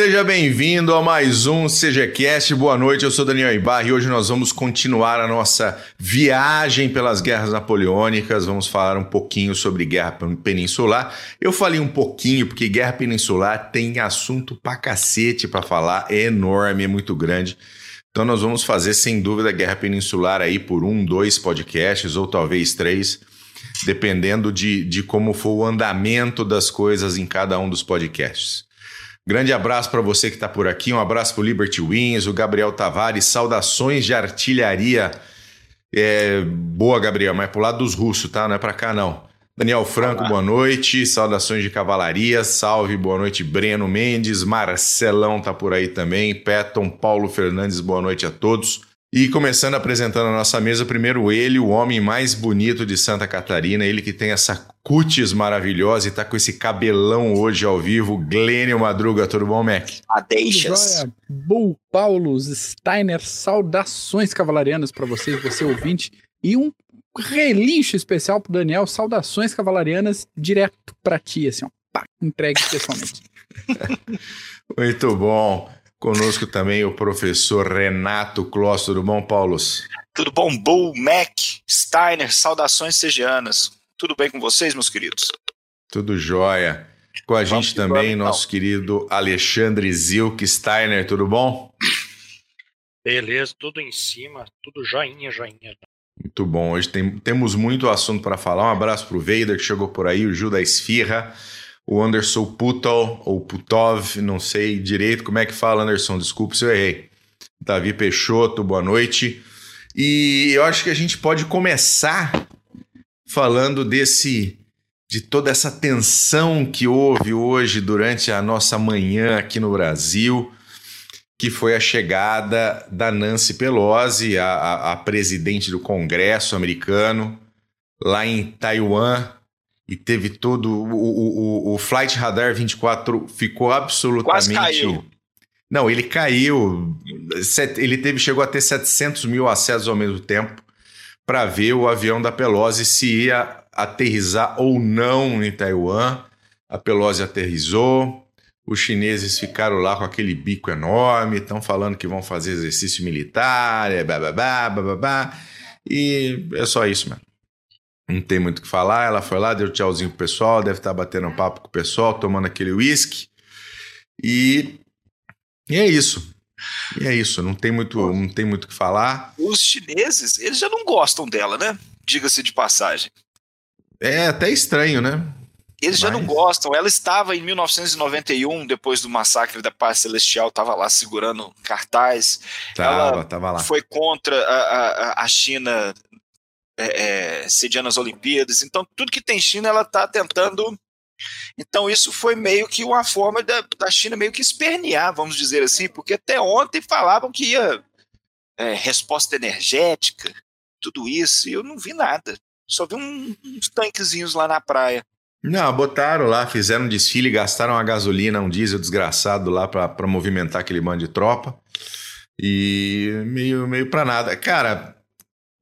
Seja bem-vindo a mais um CGCast. Boa noite, eu sou Daniel Ibarra e hoje nós vamos continuar a nossa viagem pelas guerras napoleônicas. Vamos falar um pouquinho sobre guerra peninsular. Eu falei um pouquinho porque guerra peninsular tem assunto pra cacete pra falar, é enorme, é muito grande. Então nós vamos fazer sem dúvida guerra peninsular aí por um, dois podcasts ou talvez três, dependendo de, de como for o andamento das coisas em cada um dos podcasts. Grande abraço para você que está por aqui, um abraço para o Liberty Wings, o Gabriel Tavares, saudações de artilharia. É, boa, Gabriel, mas é pro lado dos russos, tá? Não é para cá, não. Daniel Franco, boa noite. Saudações de cavalaria. Salve, boa noite, Breno Mendes. Marcelão tá por aí também. Peton, Paulo Fernandes, boa noite a todos. E começando apresentando a nossa mesa, primeiro ele, o homem mais bonito de Santa Catarina, ele que tem essa cutis maravilhosa e tá com esse cabelão hoje ao vivo, Glênio Madruga, tudo bom, Mac? Adeixas. Bull, Paulos, Steiner, saudações cavalarianas para vocês, você ouvinte, e um relincho especial pro Daniel, saudações cavalarianas direto para ti, assim, ó, pá, entregue pessoalmente. Muito bom. Conosco também o professor Renato Kloss. Tudo bom, Paulos? Tudo bom, Bull, Mac, Steiner, saudações segianas. Tudo bem com vocês, meus queridos? Tudo jóia. Com a gente também, vamos, nosso então. querido Alexandre Zilk Steiner, tudo bom? Beleza, tudo em cima, tudo joinha, joinha. Muito bom. Hoje tem, temos muito assunto para falar. Um abraço pro Vader que chegou por aí, o Judas Esfirra o Anderson Putol, ou Putov, não sei direito como é que fala, Anderson, desculpe se eu errei. Davi Peixoto, boa noite. E eu acho que a gente pode começar falando desse de toda essa tensão que houve hoje durante a nossa manhã aqui no Brasil, que foi a chegada da Nancy Pelosi, a, a, a presidente do Congresso americano, lá em Taiwan, e teve todo. O, o, o, Flight Radar 24 ficou absolutamente. Quase caiu. Não, ele caiu. Ele teve, chegou a ter 700 mil acessos ao mesmo tempo para ver o avião da Pelosi se ia aterrizar ou não em Taiwan. A Pelosi aterrizou. Os chineses ficaram lá com aquele bico enorme, estão falando que vão fazer exercício militar, é bababá, bababá. E é só isso, mano. Não tem muito o que falar. Ela foi lá, deu tchauzinho pro pessoal, deve estar tá batendo um papo com o pessoal, tomando aquele uísque. E, e é isso. E é isso, não tem muito, não tem muito o que falar. Os chineses, eles já não gostam dela, né? Diga-se de passagem. É até estranho, né? Eles Mas... já não gostam. Ela estava em 1991, depois do massacre da Paz Celestial, estava lá segurando cartaz. Tava, ela tava lá. Foi contra a, a, a China é, é, sediando as Olimpíadas. Então, tudo que tem China, ela está tentando. Então, isso foi meio que uma forma da, da China meio que espernear, vamos dizer assim, porque até ontem falavam que ia é, resposta energética, tudo isso, e eu não vi nada. Só vi um, uns tanquezinhos lá na praia. Não, botaram lá, fizeram um desfile, gastaram a gasolina, um diesel desgraçado lá para movimentar aquele bando de tropa. E meio, meio para nada. Cara,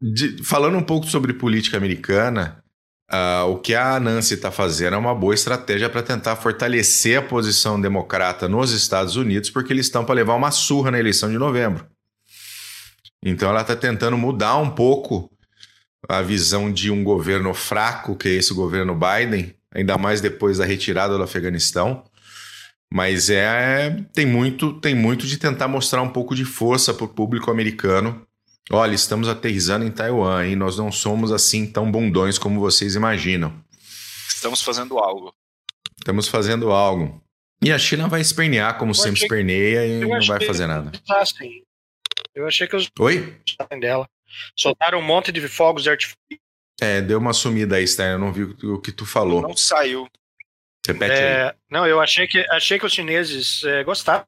de, falando um pouco sobre política americana, uh, o que a Nancy está fazendo é uma boa estratégia para tentar fortalecer a posição democrata nos Estados Unidos, porque eles estão para levar uma surra na eleição de novembro. Então ela está tentando mudar um pouco a visão de um governo fraco, que é esse governo Biden, ainda mais depois da retirada do Afeganistão. Mas é tem muito tem muito de tentar mostrar um pouco de força para o público americano Olha, estamos aterrizando em Taiwan e nós não somos assim tão bundões como vocês imaginam. Estamos fazendo algo. Estamos fazendo algo. E a China vai espernear como eu sempre esperneia e não vai fazer nada. Ah, sim. Eu achei que os Oi? dela soltaram um monte de fogos de artifício. É, deu uma sumida aí, Stein. Eu não vi o que tu falou. Não saiu. Repete é, aí. Não, eu achei que, achei que os chineses é, gostaram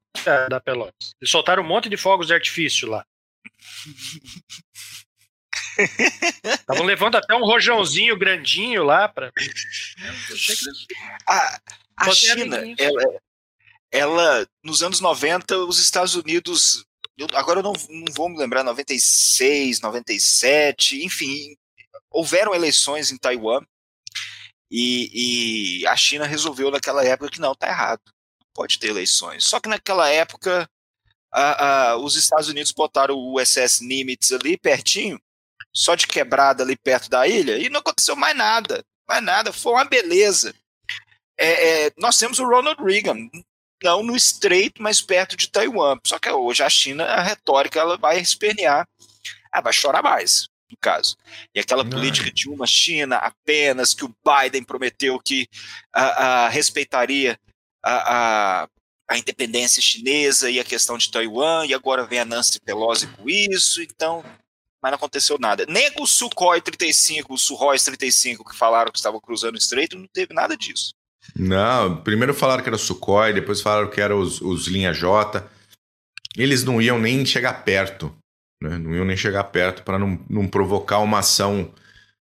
da, Pelosi. Eles soltaram um monte de fogos de artifício lá. Estavam levando até um rojãozinho grandinho lá para. A, a China, ela, ela, nos anos 90, os Estados Unidos. Eu, agora eu não, não vou me lembrar, 96, 97, enfim, houveram eleições em Taiwan e, e, a China resolveu naquela época que não, tá errado. pode ter eleições. Só que naquela época, a, a, os Estados Unidos botaram o USS Nimitz ali pertinho, só de quebrada ali perto da ilha, e não aconteceu mais nada. Mais nada, foi uma beleza. É, é, nós temos o Ronald Reagan, não no estreito, mas perto de Taiwan. Só que hoje a China, a retórica, ela vai espernear, ah, vai chorar mais, no caso. E aquela não. política de uma China apenas, que o Biden prometeu que a, a respeitaria a, a, a, independência chinesa e a questão de Taiwan, e agora vem a Nancy Pelosi com isso, então. Mas não aconteceu nada. Nem o Sukhoi 35, o Suhoi 35, que falaram que estavam cruzando o estreito, não teve nada disso. Não, primeiro falaram que era o Sukhoi, depois falaram que eram os, os linha J. Eles não iam nem chegar perto, né? não iam nem chegar perto para não, não provocar uma ação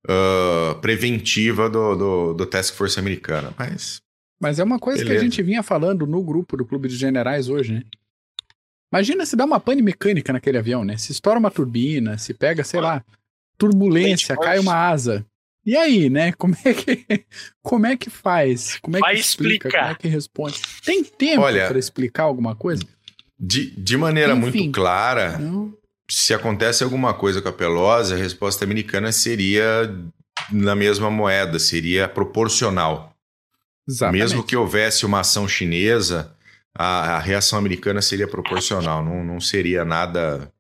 uh, preventiva do, do, do Task Force americana. Mas mas é uma coisa Beleza. que a gente vinha falando no grupo do Clube de Generais hoje, né? Imagina se dá uma pane mecânica naquele avião, né? Se estoura uma turbina, se pega, sei lá, turbulência, cai uma asa. E aí, né? Como é que, como é que faz? Como é Vai que explica? explicar. Como é que responde? Tem tempo para explicar alguma coisa? De, de maneira Enfim, muito clara, não. se acontece alguma coisa com a Pelosi, a resposta americana seria na mesma moeda, seria proporcional. Exatamente. Mesmo que houvesse uma ação chinesa, a, a reação americana seria proporcional, não, não seria nada.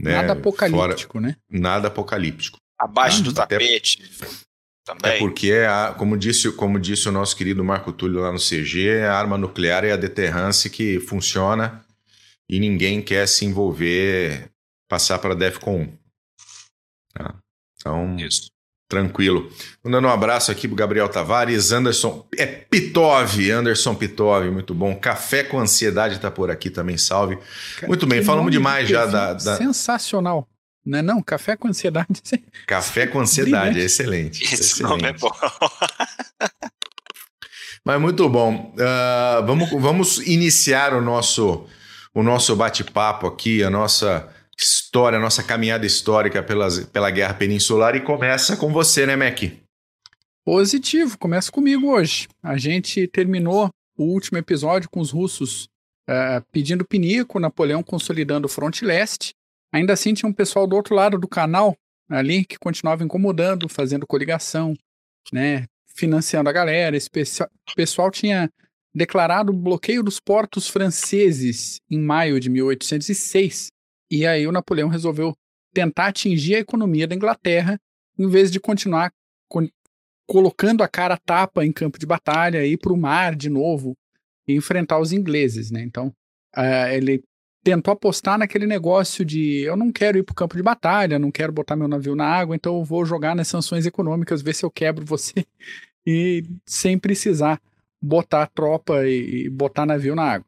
Né, nada apocalíptico, fora, né? Nada apocalíptico. Abaixo do tapete. Também. É porque, a, como, disse, como disse o nosso querido Marco Túlio lá no CG, a arma nuclear é a deterrence que funciona e ninguém quer se envolver, passar para DEFCON 1. Tá? Então, Isso. Tranquilo. Mandando um abraço aqui pro Gabriel Tavares, Anderson. É Pitov, Anderson Pitov, muito bom. Café com Ansiedade tá por aqui também, salve. Muito bem, falamos demais já da, da. Sensacional. Não é não? Café com Ansiedade. Café com Ansiedade, é excelente. Esse excelente. nome é bom. Mas muito bom. Uh, vamos, vamos iniciar o nosso, o nosso bate-papo aqui, a nossa história, nossa caminhada histórica pelas, pela Guerra Peninsular e começa com você, né, Mac? Positivo, começa comigo hoje. A gente terminou o último episódio com os russos uh, pedindo pinico, Napoleão consolidando o fronte leste. Ainda assim, tinha um pessoal do outro lado do canal ali que continuava incomodando, fazendo coligação, né, financiando a galera. Esse pessoal tinha declarado o bloqueio dos portos franceses em maio de 1806 e aí o Napoleão resolveu tentar atingir a economia da Inglaterra, em vez de continuar co colocando a cara tapa em campo de batalha, ir para o mar de novo e enfrentar os ingleses, né? Então, uh, ele tentou apostar naquele negócio de eu não quero ir para o campo de batalha, não quero botar meu navio na água, então eu vou jogar nas sanções econômicas, ver se eu quebro você e sem precisar botar tropa e, e botar navio na água.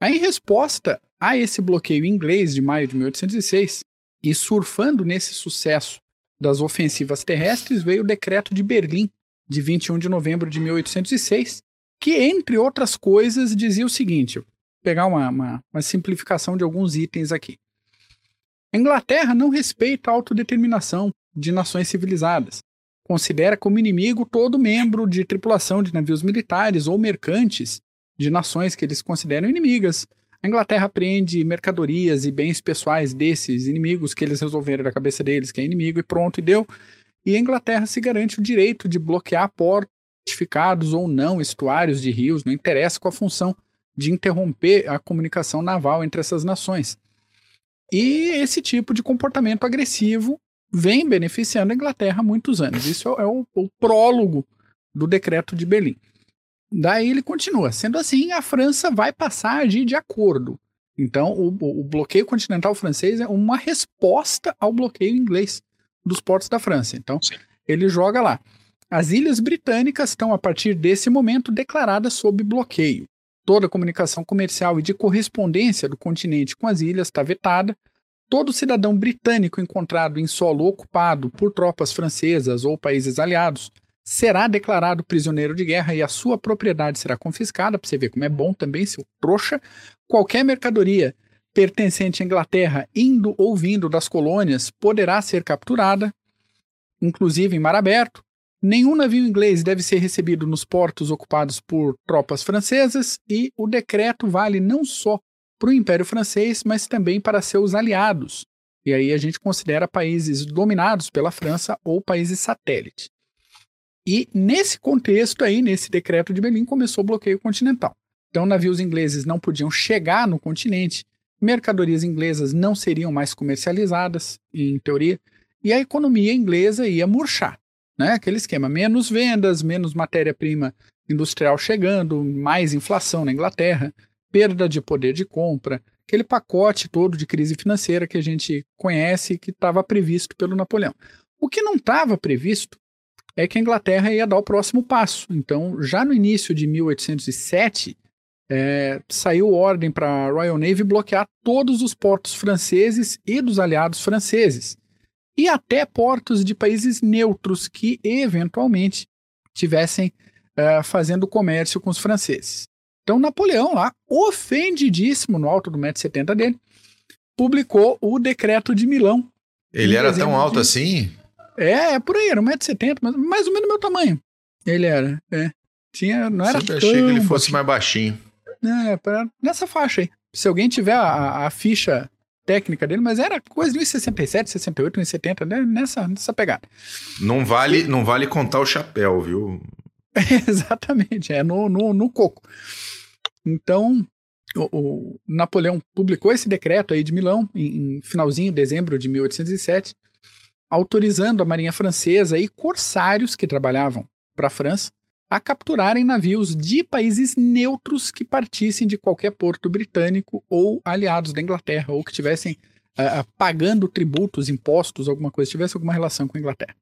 Aí, em resposta, a esse bloqueio inglês de maio de 1806 e surfando nesse sucesso das ofensivas terrestres veio o Decreto de Berlim de 21 de novembro de 1806, que entre outras coisas dizia o seguinte: vou pegar uma, uma, uma simplificação de alguns itens aqui. A Inglaterra não respeita a autodeterminação de nações civilizadas. Considera como inimigo todo membro de tripulação de navios militares ou mercantes de nações que eles consideram inimigas, a Inglaterra apreende mercadorias e bens pessoais desses inimigos que eles resolveram da cabeça deles, que é inimigo, e pronto, e deu. E a Inglaterra se garante o direito de bloquear portos fortificados ou não, estuários de rios, não interessa com a função de interromper a comunicação naval entre essas nações. E esse tipo de comportamento agressivo vem beneficiando a Inglaterra há muitos anos. Isso é o, o prólogo do decreto de Berlim. Daí ele continua. Sendo assim, a França vai passar a agir de acordo. Então, o, o, bloqueio continental francês é uma resposta ao bloqueio inglês dos portos da França. Então, Sim. ele joga lá. As ilhas britânicas estão, a partir desse momento, declaradas sob bloqueio. Toda comunicação comercial e de correspondência do continente com as ilhas está vetada. Todo cidadão britânico encontrado em solo ocupado por tropas francesas ou países aliados será declarado prisioneiro de guerra e a sua propriedade será confiscada, para você ver como é bom também, seu trouxa. Qualquer mercadoria pertencente à Inglaterra, indo ou vindo das colônias, poderá ser capturada, inclusive em mar aberto. Nenhum navio inglês deve ser recebido nos portos ocupados por tropas francesas e o decreto vale não só para o Império Francês, mas também para seus aliados. E aí a gente considera países dominados pela França ou países satélite. E nesse contexto aí, nesse decreto de Berlim, começou o bloqueio continental. Então, navios ingleses não podiam chegar no continente, mercadorias inglesas não seriam mais comercializadas, em teoria, e a economia inglesa ia murchar. Né? Aquele esquema: menos vendas, menos matéria-prima industrial chegando, mais inflação na Inglaterra, perda de poder de compra, aquele pacote todo de crise financeira que a gente conhece que estava previsto pelo Napoleão. O que não estava previsto é que a Inglaterra ia dar o próximo passo. Então, já no início de 1807, é, saiu ordem para a Royal Navy bloquear todos os portos franceses e dos aliados franceses, e até portos de países neutros que, eventualmente, tivessem é, fazendo comércio com os franceses. Então, Napoleão, lá, ofendidíssimo no alto do 1,70m dele, publicou o Decreto de Milão. Ele era tão alto de... assim? É, é por aí, era 1,70m, mas mais ou menos meu tamanho. Ele era, é. Tinha, não era Sempre achei que ele fosse baixinho. mais baixinho. É, pra, nessa faixa aí. Se alguém tiver a, a ficha técnica dele, mas era coisa de 1,67, 68, 1,70, né? nessa, nessa pegada. Não vale, não vale contar o chapéu, viu? exatamente, é no, no, no coco. Então, o, o, Napoleão publicou esse decreto aí de Milão em, em finalzinho de dezembro de 1807, autorizando a marinha francesa e corsários que trabalhavam para a França a capturarem navios de países neutros que partissem de qualquer porto britânico ou aliados da Inglaterra, ou que tivessem uh, pagando tributos, impostos, alguma coisa, tivesse alguma relação com a Inglaterra.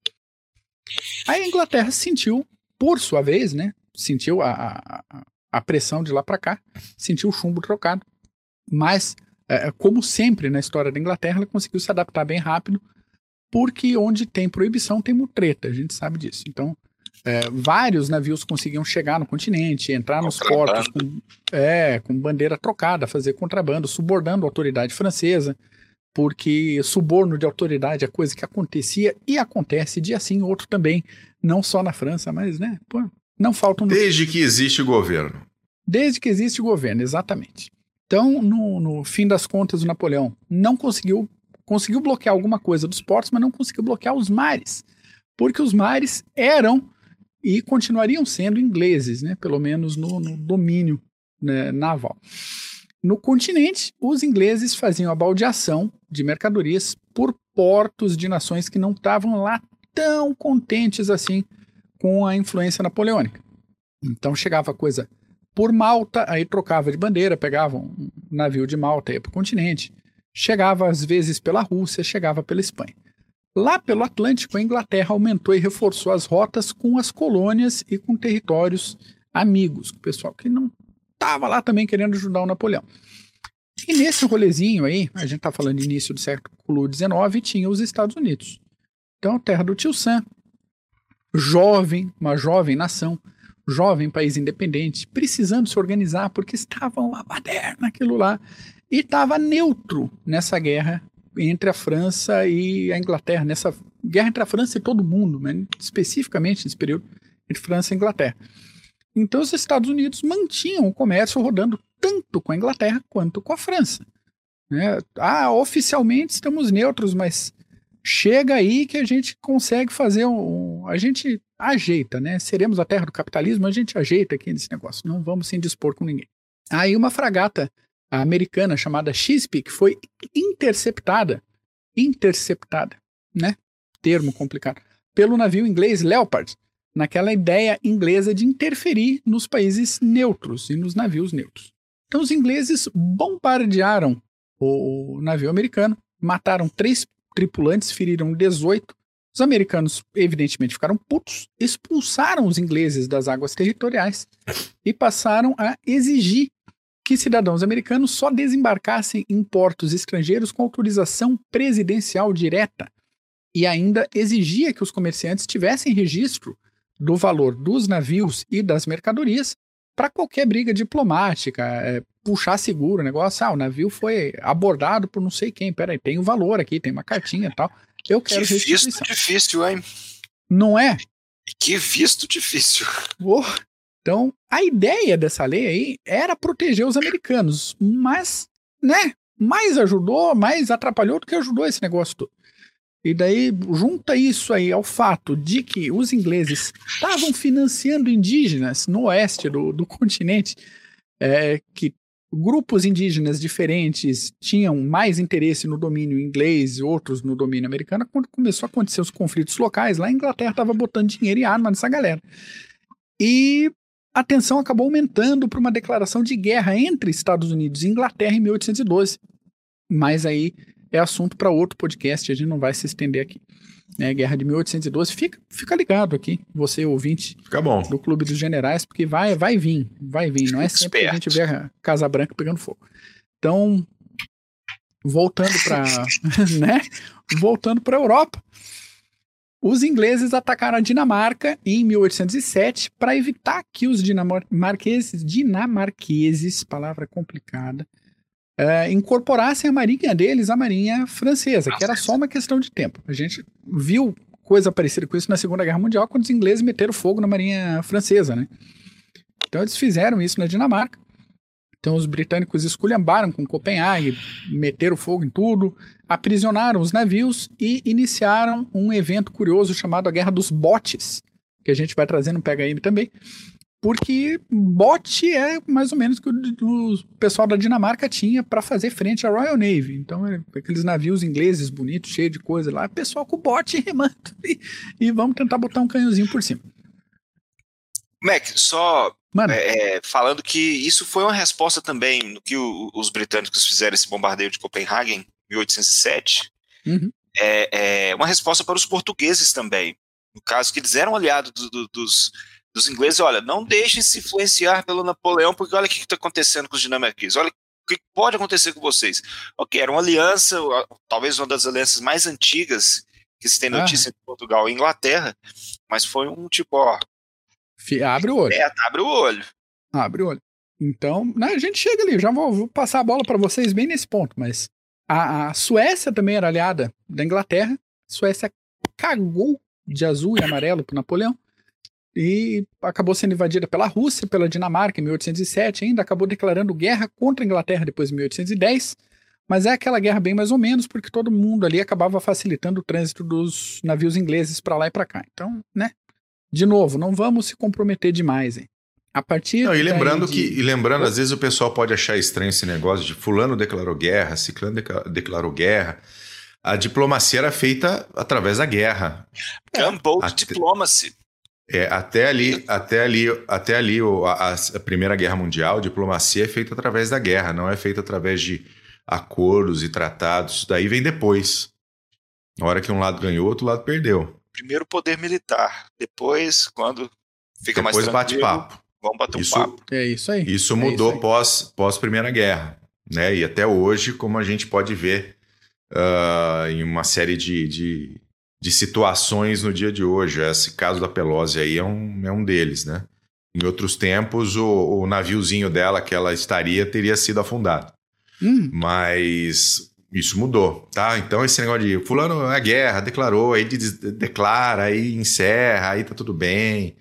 Aí a Inglaterra sentiu, por sua vez, né, sentiu a, a, a pressão de lá para cá, sentiu o chumbo trocado, mas, uh, como sempre na história da Inglaterra, ela conseguiu se adaptar bem rápido porque onde tem proibição tem mutreta, a gente sabe disso. Então, é, vários navios conseguiam chegar no continente, entrar nos portos com, é, com bandeira trocada, fazer contrabando, subornando a autoridade francesa, porque suborno de autoridade é coisa que acontecia e acontece dia sim, outro também, não só na França, mas, né, pô, não faltam... Desde que existe governo. Desde que existe governo, exatamente. Então, no, no fim das contas, o Napoleão não conseguiu conseguiu bloquear alguma coisa dos portos, mas não conseguiu bloquear os mares, porque os mares eram e continuariam sendo ingleses, né, pelo menos no, no domínio né, naval. No continente, os ingleses faziam a baldeação de mercadorias por portos de nações que não estavam lá tão contentes assim com a influência napoleônica. Então chegava coisa por Malta, aí trocava de bandeira, pegava um navio de Malta e ia para o continente. Chegava às vezes pela Rússia, chegava pela Espanha. Lá pelo Atlântico, a Inglaterra aumentou e reforçou as rotas com as colônias e com territórios amigos, o pessoal que não estava lá também querendo ajudar o Napoleão. E nesse rolezinho aí, a gente está falando início do século XIX, tinha os Estados Unidos. Então, terra do tio Sam, jovem, uma jovem nação, jovem país independente, precisando se organizar porque estavam lá baderna aquilo lá e estava neutro nessa guerra entre a França e a Inglaterra, nessa guerra entre a França e todo mundo, mas especificamente nesse período entre França e Inglaterra. Então os Estados Unidos mantinham o comércio rodando tanto com a Inglaterra quanto com a França. Né? Ah, oficialmente estamos neutros, mas chega aí que a gente consegue fazer um, a gente ajeita, né? Seremos a terra do capitalismo, a gente ajeita aqui nesse negócio, não vamos se indispor com ninguém. Aí uma fragata americana chamada Chesapeake foi interceptada, interceptada, né? Termo complicado, pelo navio inglês Leopard, naquela ideia inglesa de interferir nos países neutros e nos navios neutros. Então os ingleses bombardearam o navio americano, mataram três tripulantes, feriram 18. Os americanos, evidentemente, ficaram putos, expulsaram os ingleses das águas territoriais e passaram a exigir que cidadãos americanos só desembarcassem em portos estrangeiros com autorização presidencial direta e ainda exigia que os comerciantes tivessem registro do valor dos navios e das mercadorias para qualquer briga diplomática, é, puxar seguro, negócio, ah, o navio foi abordado por não sei quem, peraí, tem o um valor aqui, tem uma cartinha e tal, eu quero difícil, difícil, hein? Não é? Que visto difícil. Oh. Então, a ideia dessa lei aí era proteger os americanos, mas, né, mais ajudou, mais atrapalhou do que ajudou esse negócio todo. E daí, junta isso aí ao fato de que os ingleses estavam financiando indígenas no oeste do, do continente, é, que grupos indígenas diferentes tinham mais interesse no domínio inglês e outros no domínio americano. Quando começou a acontecer os conflitos locais, lá a Inglaterra estava botando dinheiro e arma nessa galera. E a tensão acabou aumentando para uma declaração de guerra entre Estados Unidos e Inglaterra em 1812. Mas aí é assunto para outro podcast, a gente não vai se estender aqui. Né, Guerra de 1812, fica, fica ligado aqui, você ouvinte Fica bom. do Clube dos Generais, porque vai, vai vir, vai vir. Não é sempre que a gente vê a Casa Branca pegando fogo. Então, voltando para, né? Voltando para a Europa. Os ingleses atacaram a Dinamarca em 1807 para evitar que os dinamarqueses, dinamarqueses, palavra complicada, uh, incorporassem a marinha deles à marinha francesa, que era só uma questão de tempo. A gente viu coisa parecida com isso na Segunda Guerra Mundial, quando os ingleses meteram fogo na marinha francesa, né? Então eles fizeram isso na Dinamarca. Então os britânicos esculhambaram com Copenhague, meteram fogo em tudo, aprisionaram os navios e iniciaram um evento curioso chamado a Guerra dos Botes, que a gente vai trazer no PHM também, porque bote é mais ou menos o que o, pessoal da Dinamarca tinha para fazer frente à Royal Navy. Então, é, aqueles navios ingleses bonitos, cheios de coisa lá, pessoal com bote remando e, e vamos tentar botar um canhãozinho por cima. Mac, só é, é, falando que isso foi uma resposta também no que o, os britânicos fizeram esse bombardeio de Copenhague em 1807. Uhum. É, é, uma resposta para os portugueses também. No caso, que eles eram aliados do, do, dos, dos ingleses. Olha, não deixem se influenciar pelo Napoleão, porque olha o que está acontecendo com os dinamarqueses. Olha o que pode acontecer com vocês. Ok, era uma aliança, talvez uma das alianças mais antigas que se tem notícia ah. entre Portugal e Inglaterra, mas foi um tipo, ó, Abre o olho. É, abre o olho. Abre o olho. Então, né, a gente chega ali, já vou, vou passar a bola para vocês bem nesse ponto, mas a, a, Suécia também era aliada da Inglaterra. A Suécia cagou de azul e amarelo pro Napoleão e acabou sendo invadida pela Rússia, pela Dinamarca em 1807, ainda acabou declarando guerra contra a Inglaterra depois de 1810. Mas é aquela guerra bem mais ou menos, porque todo mundo ali acabava facilitando o trânsito dos navios ingleses para lá e para cá. Então, né, de novo, não vamos se comprometer demais, hein? A partir não, e lembrando de... que e lembrando, às vezes o pessoal pode achar estranho esse negócio de fulano declarou guerra, ciclano declarou guerra. A diplomacia era feita através da guerra. Gunboat até, diplomacy. É, até ali, até ali, até ali a, a, Primeira Guerra Mundial, a diplomacia é feita através da guerra, não é feita através de acordos e tratados. Isso daí vem depois. Na hora que um lado ganhou, outro lado perdeu primeiro poder militar. Depois, quando fica Depois mais tranquilo, bate papo. vamos bater isso, um papo. É isso aí. Isso é mudou isso pós, pós Primeira Guerra, né? E até hoje, como a gente pode ver uh, em uma série de, de, de, situações no dia de hoje. Esse caso da Pelosi aí é um, é um deles, né? Em outros tempos, o, o naviozinho dela que ela estaria teria sido afundado. Hum. Mas isso mudou, tá? Então esse negócio de fulano é guerra, declarou, aí de, declara, aí encerra, aí tá tudo bem.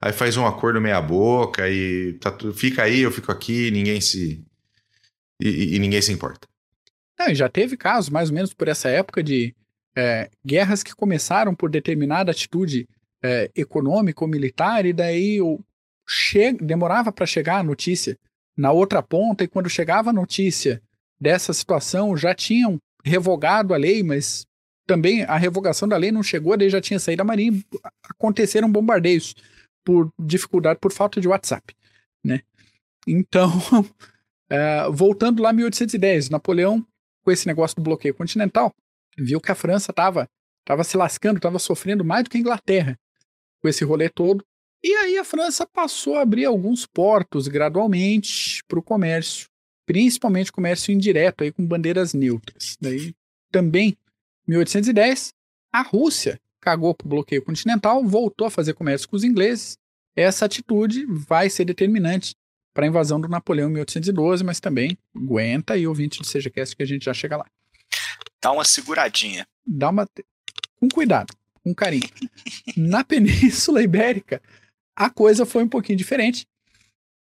Aí faz um acordo meia boca e tá tudo, fica aí, eu fico aqui, ninguém se e, e ninguém se importa. Não, já teve casos, mais ou menos por essa época, de é, guerras que começaram por determinada atitude é, econômica ou militar, e daí o, che demorava para chegar a notícia na outra ponta, e quando chegava a notícia dessa situação já tinham revogado a lei, mas também a revogação da lei não chegou, daí já tinha saído da Marinha, aconteceram bombardeios por dificuldade, por falta de WhatsApp, né? Então, uh, voltando lá em 1810, Napoleão, com esse negócio do bloqueio continental, viu que a França estava tava se lascando, estava sofrendo mais do que a Inglaterra com esse rolê todo. E aí a França passou a abrir alguns portos gradualmente para o comércio principalmente comércio indireto aí com bandeiras neutras. Daí também 1810 a Rússia cagou para o bloqueio continental, voltou a fazer comércio com os ingleses. Essa atitude vai ser determinante para a invasão do Napoleão em 1812, mas também aguenta aí ouvinte do SejaCast que a gente já chega lá. Dá uma seguradinha. Dá uma com cuidado, com carinho. Na Península Ibérica, a coisa foi um pouquinho diferente.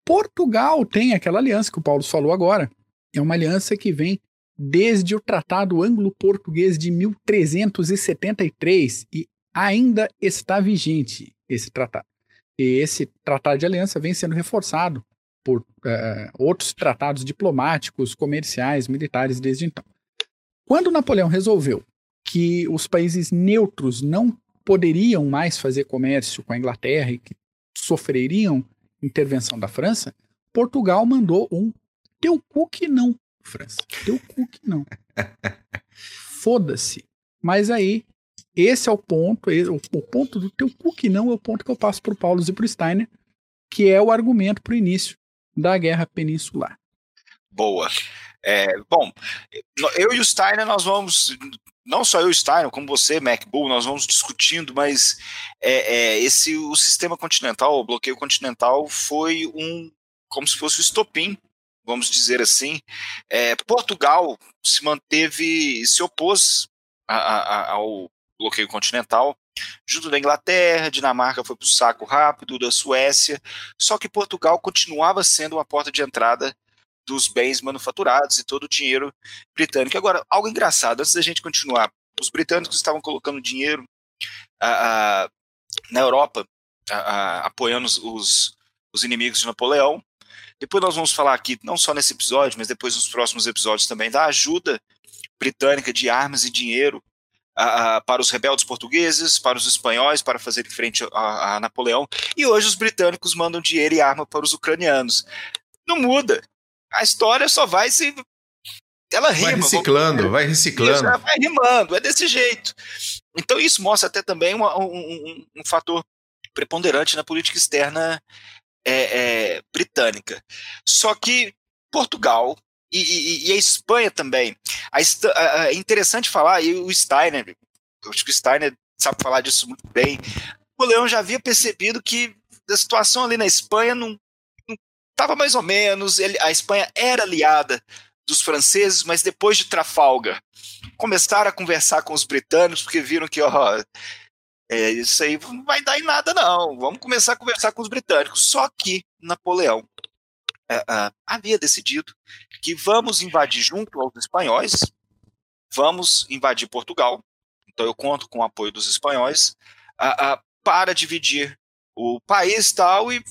Portugal tem aquela aliança que o Paulo falou agora. É uma aliança que vem desde o Tratado Anglo-Português de 1373 e ainda está vigente esse tratado. E esse tratado de aliança vem sendo reforçado por uh, outros tratados diplomáticos, comerciais, militares desde então. Quando Napoleão resolveu que os países neutros não poderiam mais fazer comércio com a Inglaterra e que sofreriam intervenção da França, Portugal mandou um teu cu que não, França. Teu cu que não. Foda-se. Mas aí, esse é o ponto, o, ponto do teu cu que não é o ponto que eu passo para o Paulo e para o Steiner, que é o argumento para o início da Guerra Peninsular. Boa. É, bom, eu e o Steiner, nós vamos não só eu, Steiner, como você, MacBull, nós vamos discutindo, mas é, é, esse o sistema continental, o bloqueio continental, foi um como se fosse o estopim, vamos dizer assim. É, Portugal se manteve, se opôs a, a, ao bloqueio continental, junto da Inglaterra, Dinamarca foi para o saco rápido, da Suécia, só que Portugal continuava sendo uma porta de entrada dos bens manufaturados e todo o dinheiro britânico. Agora, algo engraçado, antes da gente continuar, os britânicos estavam colocando dinheiro uh, uh, na Europa, uh, apoiando os, os inimigos de Napoleão. Depois nós vamos falar aqui, não só nesse episódio, mas depois nos próximos episódios também, da ajuda britânica de armas e dinheiro para os rebeldes portugueses, para os espanhóis, para fazer frente a, a, Napoleão. E hoje os britânicos mandam dinheiro e arma para os ucranianos. Não muda a história só vai se. Ela rima. Vai reciclando, vai reciclando. Isso, vai rimando, é desse jeito. Então isso mostra até também uma, um, um, um, fator preponderante na política externa é, é, britânica. Só que Portugal e, e, e a Espanha também. é interessante falar, e o Steiner, eu acho que o Steiner sabe falar disso muito bem. O Leão já havia percebido que a situação ali na Espanha não, estava mais ou menos. Ele, a Espanha era aliada dos franceses, mas depois de Trafalgar começaram a conversar com os britânicos porque viram que ó, é, isso aí não vai dar em nada não. Vamos começar a conversar com os britânicos. Só que Napoleão é, é, havia decidido que vamos invadir junto aos espanhóis, vamos invadir Portugal. Então eu conto com o apoio dos espanhóis para dividir o país tal e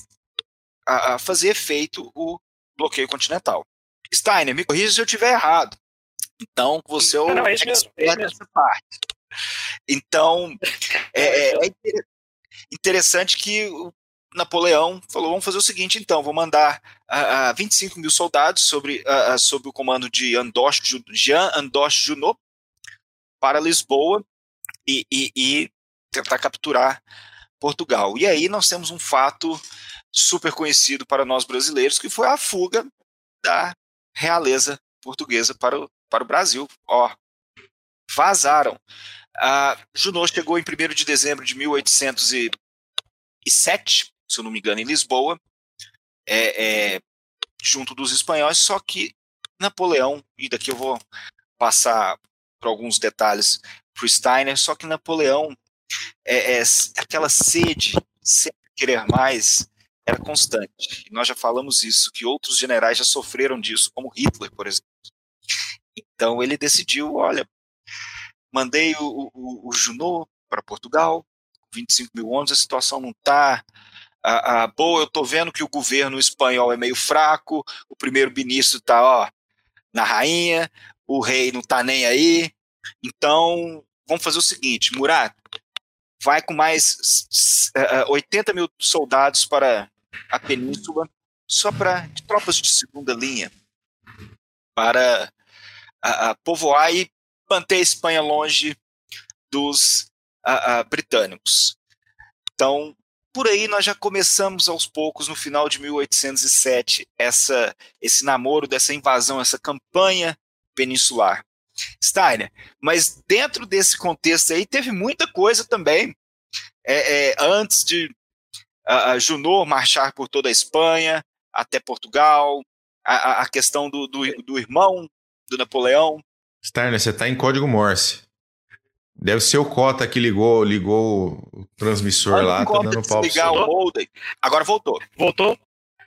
a, a fazer efeito o bloqueio continental. Steiner, me corrija se eu estiver errado. Então, você é o não, é expert nessa parte. Então, é, é, é interessante que o Napoleão falou: vamos fazer o seguinte, então, vou mandar uh, uh, 25 mil soldados sobre, uh, sob o comando de Andoche, Jean Andoche Junot para Lisboa e, e, e tentar capturar Portugal. E aí nós temos um fato super conhecido para nós brasileiros, que foi a fuga da realeza portuguesa para o, para o Brasil. Ó, vazaram. A Junot chegou em 1 de dezembro de 1807, se eu não me engano, em Lisboa, é, é, junto dos espanhóis, só que Napoleão, e daqui eu vou passar para alguns detalhes para Steiner, só que Napoleão, é, é aquela sede, sempre querer mais, era constante. E nós já falamos isso, que outros generais já sofreram disso, como Hitler, por exemplo. Então ele decidiu, olha, mandei o, o, o Junot para Portugal, 25 mil homens, a situação não está boa, eu estou vendo que o governo espanhol é meio fraco, o primeiro-ministro está na rainha, o rei não está nem aí, então vamos fazer o seguinte, Murat, vai com mais uh, 80 mil soldados para a península só para tropas de segunda linha para a, a povoar e manter a Espanha longe dos a, britânicos. Então, por aí nós já começamos aos poucos, no final de 1807, essa, esse namoro dessa invasão, essa campanha peninsular. Steiner, mas dentro desse contexto aí teve muita coisa também. É, é, antes de a, Junot marchar por toda a Espanha, até Portugal, a, a questão do, do, do, irmão do Napoleão. Steiner, você está em código Morse. Deve ser o Cota que ligou, ligou o transmissor lá, tá dando pau ligar o. Agora voltou. Voltou?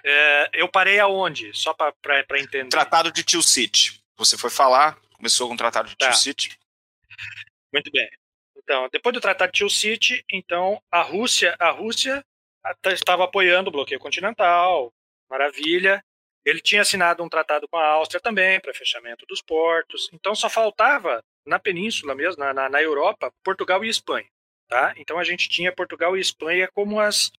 É, eu parei aonde? Só para entender. Tratado de Tio City. Você foi falar, começou com o Tratado de tá. Tio City. Muito bem. Então, depois do Tratado de Tio City, então a Rússia, a Rússia estava apoiando o bloqueio continental, maravilha. Ele tinha assinado um tratado com a Áustria também para fechamento dos portos. Então só faltava na península mesmo, na, na, na, Europa, Portugal e Espanha. Tá? Então a gente tinha Portugal e Espanha como as,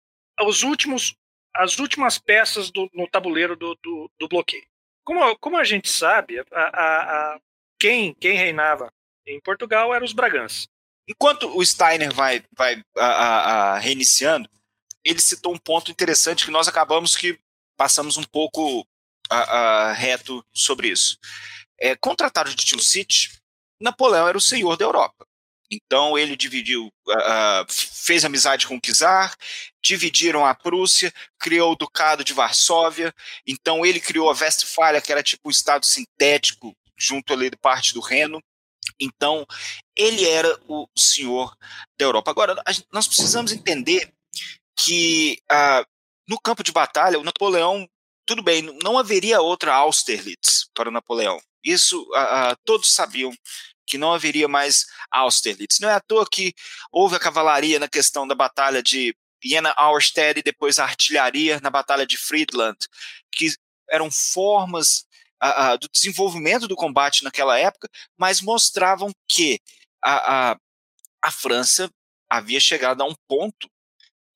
os últimos, as últimas peças do, no tabuleiro do, do, do, bloqueio. Como, como a gente sabe, a, a, a, quem, quem reinava em Portugal eram os Braganças. Enquanto o Steiner vai, vai reiniciando, ele citou um ponto interessante que nós acabamos que passamos um pouco reto sobre isso. É, com o Tratado de Tilsit, Napoleão era o senhor da Europa. Então ele dividiu, fez amizade com o czar, dividiram a Prússia, criou o Ducado de Varsóvia. Então ele criou a Westfália, que era tipo um estado sintético junto ali de parte do Reno. Então ele era o senhor da Europa. Agora nós precisamos entender que uh, no campo de batalha o Napoleão, tudo bem, não haveria outra Austerlitz para o Napoleão. Isso todos sabiam que não haveria mais Austerlitz. Não é à toa que houve a cavalaria na questão da batalha de Jena-Auerstedt e depois a artilharia na batalha de Friedland, que eram formas do desenvolvimento do combate naquela época, mas mostravam que a, a, a França havia chegado a um ponto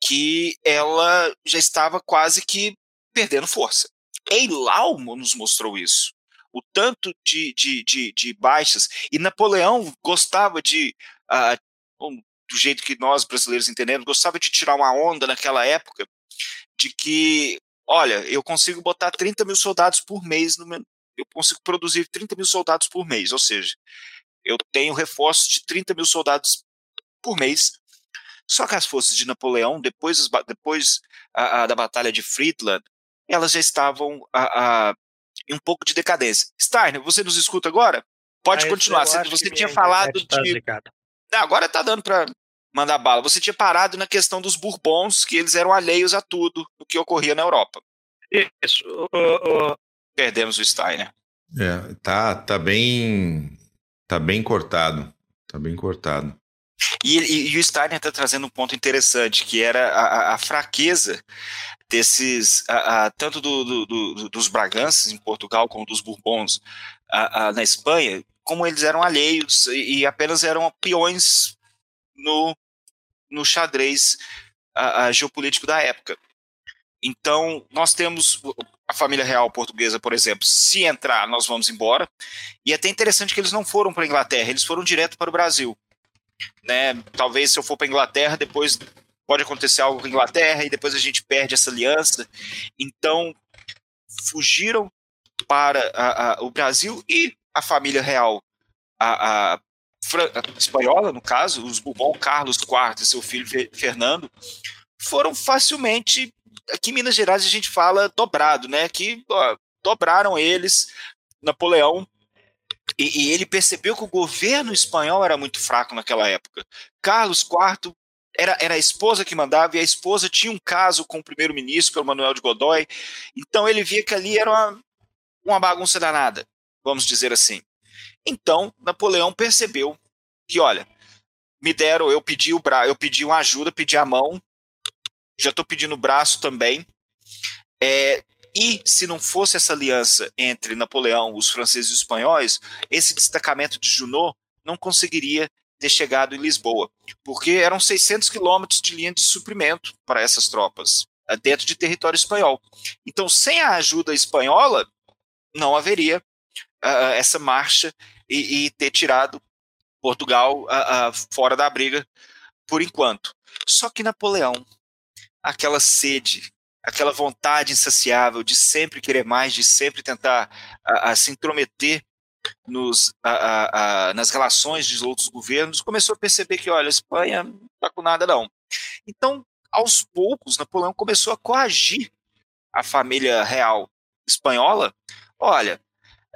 que ela já estava quase que perdendo força. Eilau nos mostrou isso o tanto de, de, de, de baixas. E Napoleão gostava de, bom, do jeito que nós brasileiros entendemos, gostava de tirar uma onda naquela época de que, olha, eu consigo botar 30 mil soldados por mês, no meu, eu consigo produzir 30 mil soldados por mês, ou seja, eu tenho reforços de 30 mil soldados por mês. Só que as forças de Napoleão, depois, depois a, a, da Batalha de Friedland, elas já estavam a, e um pouco de decadência. Steiner, você nos escuta agora? Pode ah, continuar. Você, você tinha falado tá de. Não, agora tá dando para mandar bala. Você tinha parado na questão dos Bourbons, que eles eram alheios a tudo o que ocorria na Europa. Isso. Uh, uh... Perdemos o Steiner. É, tá, tá bem. Tá bem cortado. Tá bem cortado. E, e, e o Steiner está trazendo um ponto interessante, que era a, a fraqueza desses, a, a, tanto do, do, do, dos Braganças em Portugal como dos Bourbons na Espanha, como eles eram alheios e, e apenas eram peões no, no xadrez geopolítico da época. Então, nós temos a família real portuguesa, por exemplo, se entrar, nós vamos embora. E é até interessante que eles não foram para a Inglaterra, eles foram direto para o Brasil. Né? Talvez se eu for para Inglaterra, depois pode acontecer algo com a Inglaterra e depois a gente perde essa aliança. Então, fugiram para a, a, o Brasil e a família real, a, a espanhola, no caso, os Bourbon Carlos IV e seu filho Fernando, foram facilmente. Aqui em Minas Gerais a gente fala dobrado, né? Que ó, dobraram eles. Napoleão e, e, ele percebeu que o governo espanhol era muito fraco naquela época. Carlos IV era, era a esposa que mandava, e a esposa tinha um caso com o primeiro-ministro, que era o Manuel de Godoy. Então ele via que ali era uma, uma bagunça danada, vamos dizer assim. Então Napoleão percebeu que, olha, me deram, eu pedi o braço, eu pedi uma ajuda, pedi a mão, já estou pedindo o braço também. É, e se não fosse essa aliança entre Napoleão, os franceses e os espanhóis, esse destacamento de Junot não conseguiria ter chegado em Lisboa, porque eram 600 quilômetros de linha de suprimento para essas tropas, eh, dentro de território espanhol. Então, sem a ajuda espanhola, não haveria uh, essa marcha e, e, ter tirado Portugal uh, uh, fora da briga por enquanto. Só que Napoleão, aquela sede aquela vontade insaciável de sempre querer mais, de sempre tentar a, a se intrometer nos, a, nas relações de outros governos, começou a perceber que, olha, a Espanha não está com nada não. Então, aos poucos, Napoleão começou a coagir a família real espanhola. Olha,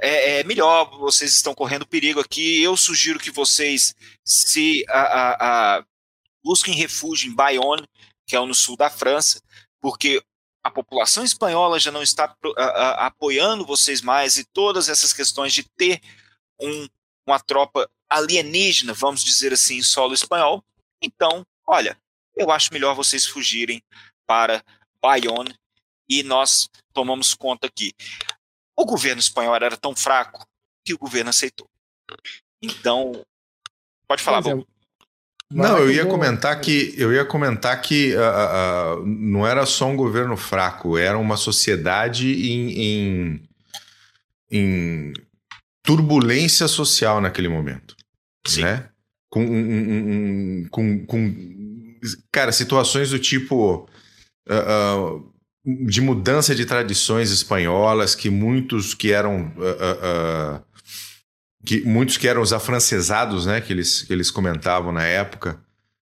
é, é, melhor, vocês estão correndo perigo aqui. Eu sugiro que vocês se a, a, a, busquem refúgio em Bayonne, que é no sul da França, porque a população espanhola já não está apoiando vocês mais e todas essas questões de ter um, uma tropa alienígena, vamos dizer assim, em solo espanhol. Então, olha, eu acho melhor vocês fugirem para Bayonne e nós tomamos conta aqui. O governo espanhol era tão fraco que o governo aceitou. Então, pode falar, é. Não, eu ia comentar que eu ia comentar que uh, uh, não era só um governo fraco, era uma sociedade em, em, em turbulência social naquele momento, Sim. né? Com, um, um, com, com, cara, situações do tipo uh, de mudança de tradições espanholas que muitos que eram uh, uh, que muitos que eram os afrancesados, né, que eles, que eles comentavam na época,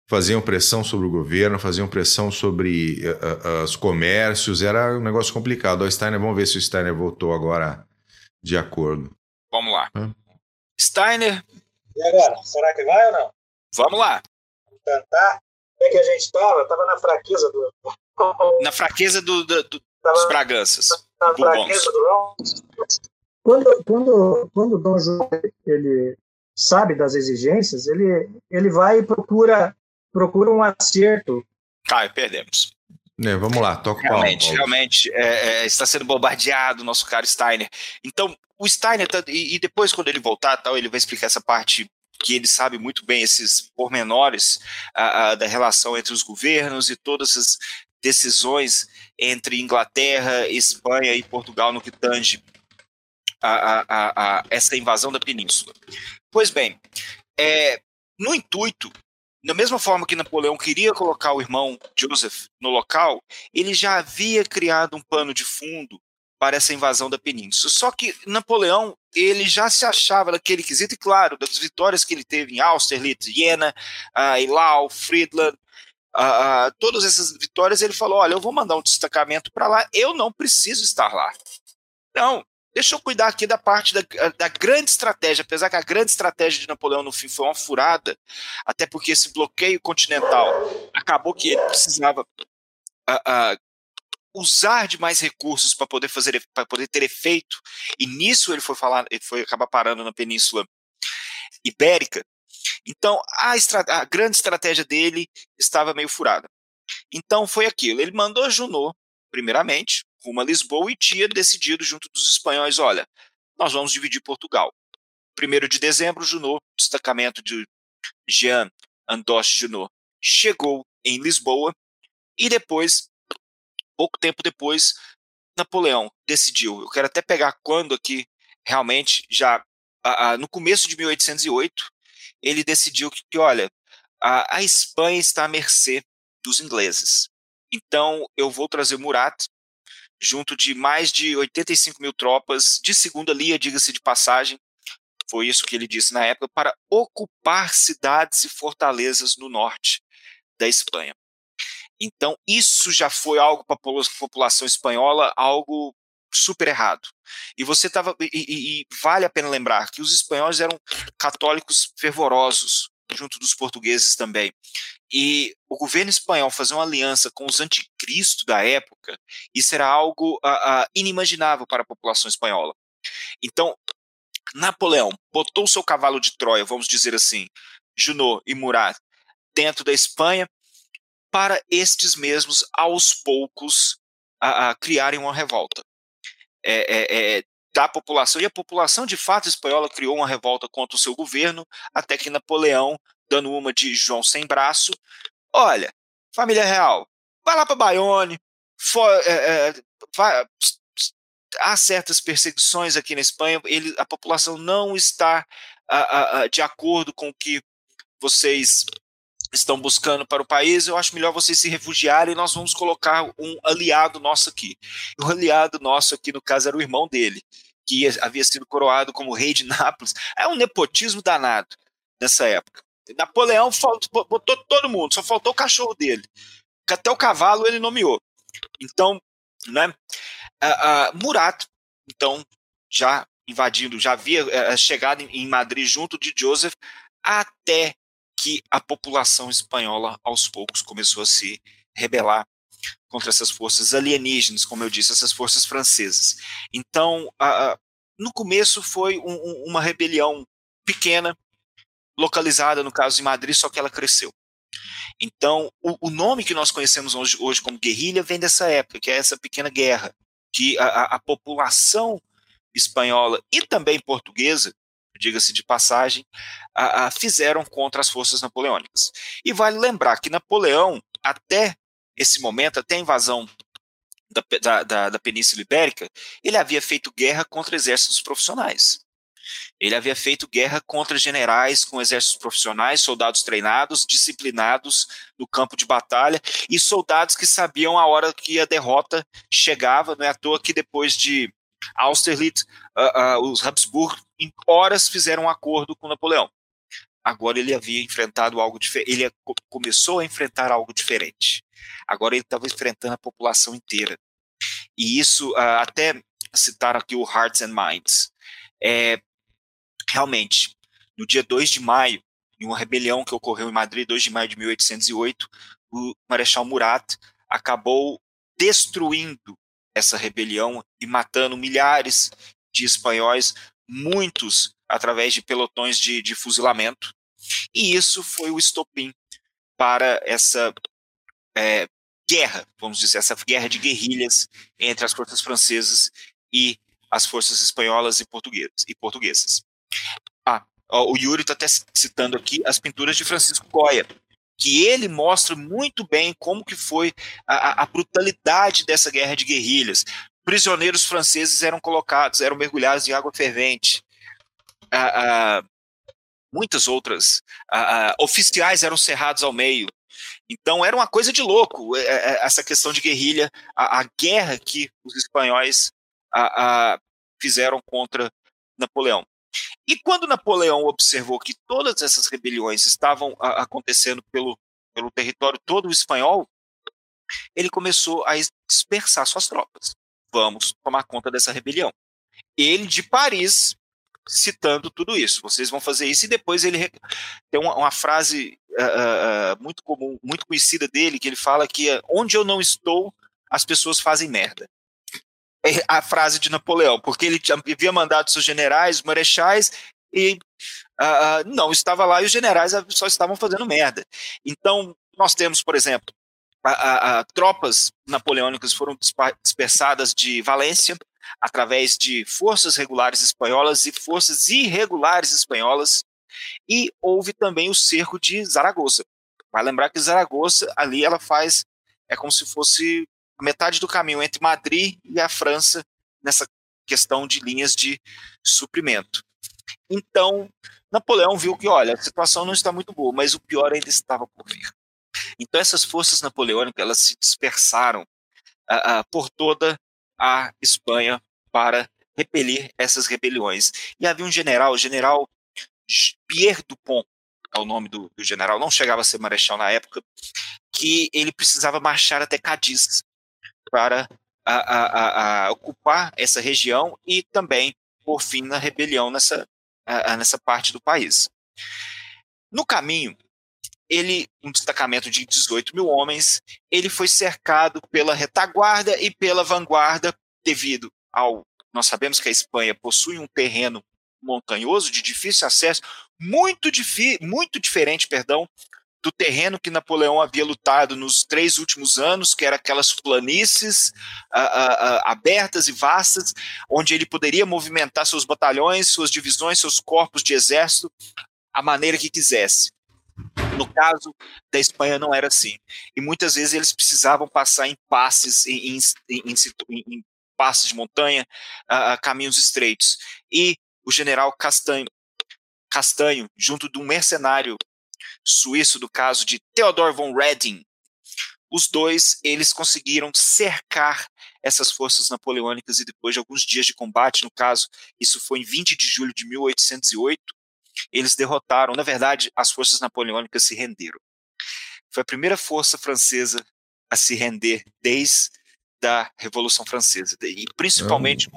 faziam pressão sobre o governo, faziam pressão sobre uh, os comércios, era um negócio complicado. O Steiner, vamos ver se o Steiner voltou agora de acordo. Vamos lá. Hã? Steiner. E agora? Será que vai ou não? Vamos lá. Vamos tentar. Como é que a gente estava? Estava na fraqueza do, na fraqueza do, do, do dos Braganças. Na fraqueza do quando, quando, quando o Dom João ele sabe das exigências, ele, ele vai e procura, procura um acerto. Caio, perdemos. É, vamos lá, toca o Realmente, pau, realmente é, é, está sendo bombardeado o nosso caro Steiner. Então, o Steiner, tá, e, e, depois quando ele voltar, tal, ele vai explicar essa parte que ele sabe muito bem esses pormenores a, a, da relação entre os governos e todas essas decisões entre Inglaterra, Espanha e Portugal no que tange a, a, a essa invasão da península. Pois bem, é, no intuito, da mesma forma que Napoleão queria colocar o irmão Joseph no local, ele já havia criado um pano de fundo para essa invasão da península. Só que Napoleão, ele já se achava naquele quesito, e claro, das vitórias que ele teve em Austerlitz, Jena, uh, Eylau, Friedland, uh, uh, todas essas vitórias, ele falou: olha, eu vou mandar um destacamento para lá, eu não preciso estar lá. Não, deixa eu cuidar aqui da parte da, da, grande estratégia, apesar que a grande estratégia de Napoleão no fim foi uma furada, até porque esse bloqueio continental acabou que ele precisava uh, uh, usar de mais recursos para poder fazer para poder ter efeito, e nisso ele foi falar, ele foi acabar parando na Península Ibérica. Então, a, a, grande estratégia dele estava meio furada. Então, foi aquilo. Ele mandou Junot, primeiramente, rumo a Lisboa, e tinha decidido, junto dos espanhóis: olha, nós vamos dividir Portugal. 1 de dezembro, Junot, destacamento de Jean Andoche Junot, chegou em Lisboa, e depois, pouco tempo depois, Napoleão decidiu. Eu quero até pegar quando aqui, realmente, já no começo de 1808, ele decidiu que, que olha, a, a, Espanha está à mercê dos ingleses. Então eu vou trazer Murat, junto de mais de 85 mil tropas de segunda linha, diga-se de passagem, foi isso que ele disse na época, para ocupar cidades e fortalezas no norte da Espanha. Então, isso já foi algo para a população espanhola, algo super errado. E você estava e, e, e, vale a pena lembrar que os espanhóis eram católicos fervorosos junto dos portugueses também. E o governo espanhol fazer uma aliança com os anticristos da época, isso era algo uh, uh, inimaginável para a população espanhola. Então, Napoleão botou seu cavalo de Troia, vamos dizer assim, Junot e Murat, dentro da Espanha, para estes mesmos, aos poucos, uh, criarem uma revolta é, é, é, da população, e a população de fato espanhola criou uma revolta contra o seu governo, até que Napoleão, dando uma de João sem braço, olha, família real, vai lá para Bayonne, for, é, é, vai, há certas perseguições aqui na Espanha, ele, a população não está a, a, de acordo com o que vocês estão buscando para o país, eu acho melhor vocês se refugiarem e nós vamos colocar um aliado nosso aqui. O aliado nosso aqui, no caso, era o irmão dele, que havia sido coroado como rei de Nápoles. É um nepotismo danado nessa época. Napoleão botou todo mundo, só faltou o cachorro dele. Até o cavalo ele nomeou. Então, né, uh, uh, Murat, então, já invadindo, já havia uh, chegado em Madrid junto de Joseph, até que a população espanhola, aos poucos, começou a se rebelar contra essas forças alienígenas, como eu disse, essas forças francesas. Então, uh, no começo foi um, um, uma rebelião pequena, localizada, no caso, em Madrid, só que ela cresceu. Então, o, o nome que nós conhecemos hoje, hoje, como guerrilha vem dessa época, que é essa pequena guerra, que a, a população espanhola e também portuguesa, diga-se de passagem, a, a, fizeram contra as forças napoleônicas. E vale lembrar que Napoleão, até esse momento, até a invasão da, da, da Península Ibérica, ele havia feito guerra contra exércitos profissionais. Ele havia feito guerra contra generais com exércitos profissionais, soldados treinados, disciplinados no campo de batalha e soldados que sabiam a hora que a derrota chegava. Não é à toa que depois de Austerlitz, uh, uh, os Habsburg, em horas fizeram um acordo com Napoleão. Agora ele havia enfrentado algo diferente, ele começou a enfrentar algo diferente. Agora ele estava enfrentando a população inteira. E isso, uh, até citar aqui o Hearts and Minds, é, realmente, no dia 2 de maio, em uma rebelião que ocorreu em Madrid, 2 de maio de 1808, o Marechal Murat acabou destruindo essa rebelião e matando milhares de espanhóis, muitos através de pelotões de, de fuzilamento. E isso foi o estopim para essa é, guerra, vamos dizer, essa guerra de guerrilhas entre as forças francesas e as forças espanholas e portuguesas. E portuguesas. Ah, o Yuri está até citando aqui as pinturas de Francisco Goya, que ele mostra muito bem como que foi a, a brutalidade dessa guerra de guerrilhas. Prisioneiros franceses eram colocados, eram mergulhados em água fervente. Ah, ah, muitas outras ah, ah, oficiais eram cerrados ao meio. Então era uma coisa de louco é, é, essa questão de guerrilha, a, a guerra que os espanhóis a, a, fizeram contra Napoleão. E quando Napoleão observou que todas essas rebeliões estavam acontecendo pelo, pelo território todo espanhol, ele começou a dispersar suas tropas. Vamos tomar conta dessa rebelião. Ele de Paris citando tudo isso. Vocês vão fazer isso e depois ele tem uma, uma frase uh, uh, muito comum, muito conhecida dele que ele fala que onde eu não estou as pessoas fazem merda. É a frase de Napoleão, porque ele havia mandado seus generais, marechais e uh, não estava lá e os generais só estavam fazendo merda. Então nós temos, por exemplo, a, a, tropas napoleônicas foram dispersadas de Valência, através de forças regulares espanholas e forças irregulares espanholas, e houve também o cerco de Zaragoza. Vai lembrar que Zaragoza ali ela faz é como se fosse metade do caminho entre Madrid e a França nessa questão de linhas de suprimento. Então, Napoleão viu que, olha, a situação não está muito boa, mas o pior ainda estava por vir. Então, essas forças napoleônicas elas se dispersaram uh, uh, por toda a Espanha para repelir essas rebeliões. E havia um general, o general Pierre Dupont, é o nome do, do, general, não chegava a ser marechal na época, que ele precisava marchar até Cadiz para a, a, a, ocupar essa região e também por fim na rebelião nessa, nessa parte do país. No caminho, ele, um destacamento de 18 mil homens, ele foi cercado pela retaguarda e pela vanguarda, devido ao. Nós sabemos que a Espanha possui um terreno montanhoso, de difícil acesso, muito, muito diferente, perdão, do terreno que Napoleão havia lutado nos três últimos anos, que era aquelas planícies uh, uh, uh, abertas e vastas, onde ele poderia movimentar seus batalhões, suas divisões, seus corpos de exército, a maneira que quisesse. No caso da Espanha não era assim. E muitas vezes eles precisavam passar em passes, em, em, em, em passes de montanha, uh, caminhos estreitos. E o general Castanho, Castanho, junto de um mercenário suíço do caso de Theodor von Reding, os dois eles conseguiram cercar essas forças napoleônicas e depois de alguns dias de combate, no caso, isso foi em 20 de julho de 1808, eles derrotaram, na verdade, as forças napoleônicas se renderam. Foi a primeira força francesa a se render desde a Revolução Francesa, e principalmente.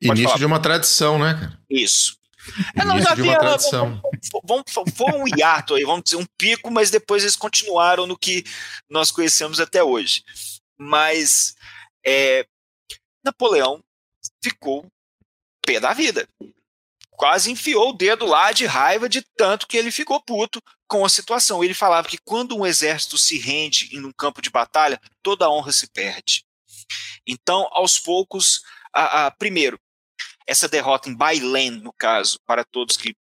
Início falar. de uma tradição, né, cara? Isso. É, não, Início de uma tradição. Vamos, foi um hiato aí, vamos dizer, um pico, mas depois eles continuaram no que nós conhecemos até hoje. Mas é, Napoleão ficou pé da vida. Quase enfiou o dedo lá de raiva de tanto que ele ficou puto com a situação. Ele falava que quando um exército se rende em um campo de batalha, toda a honra se perde. Então, aos poucos, a, a, primeiro, essa derrota em Bailen, no caso, para todos que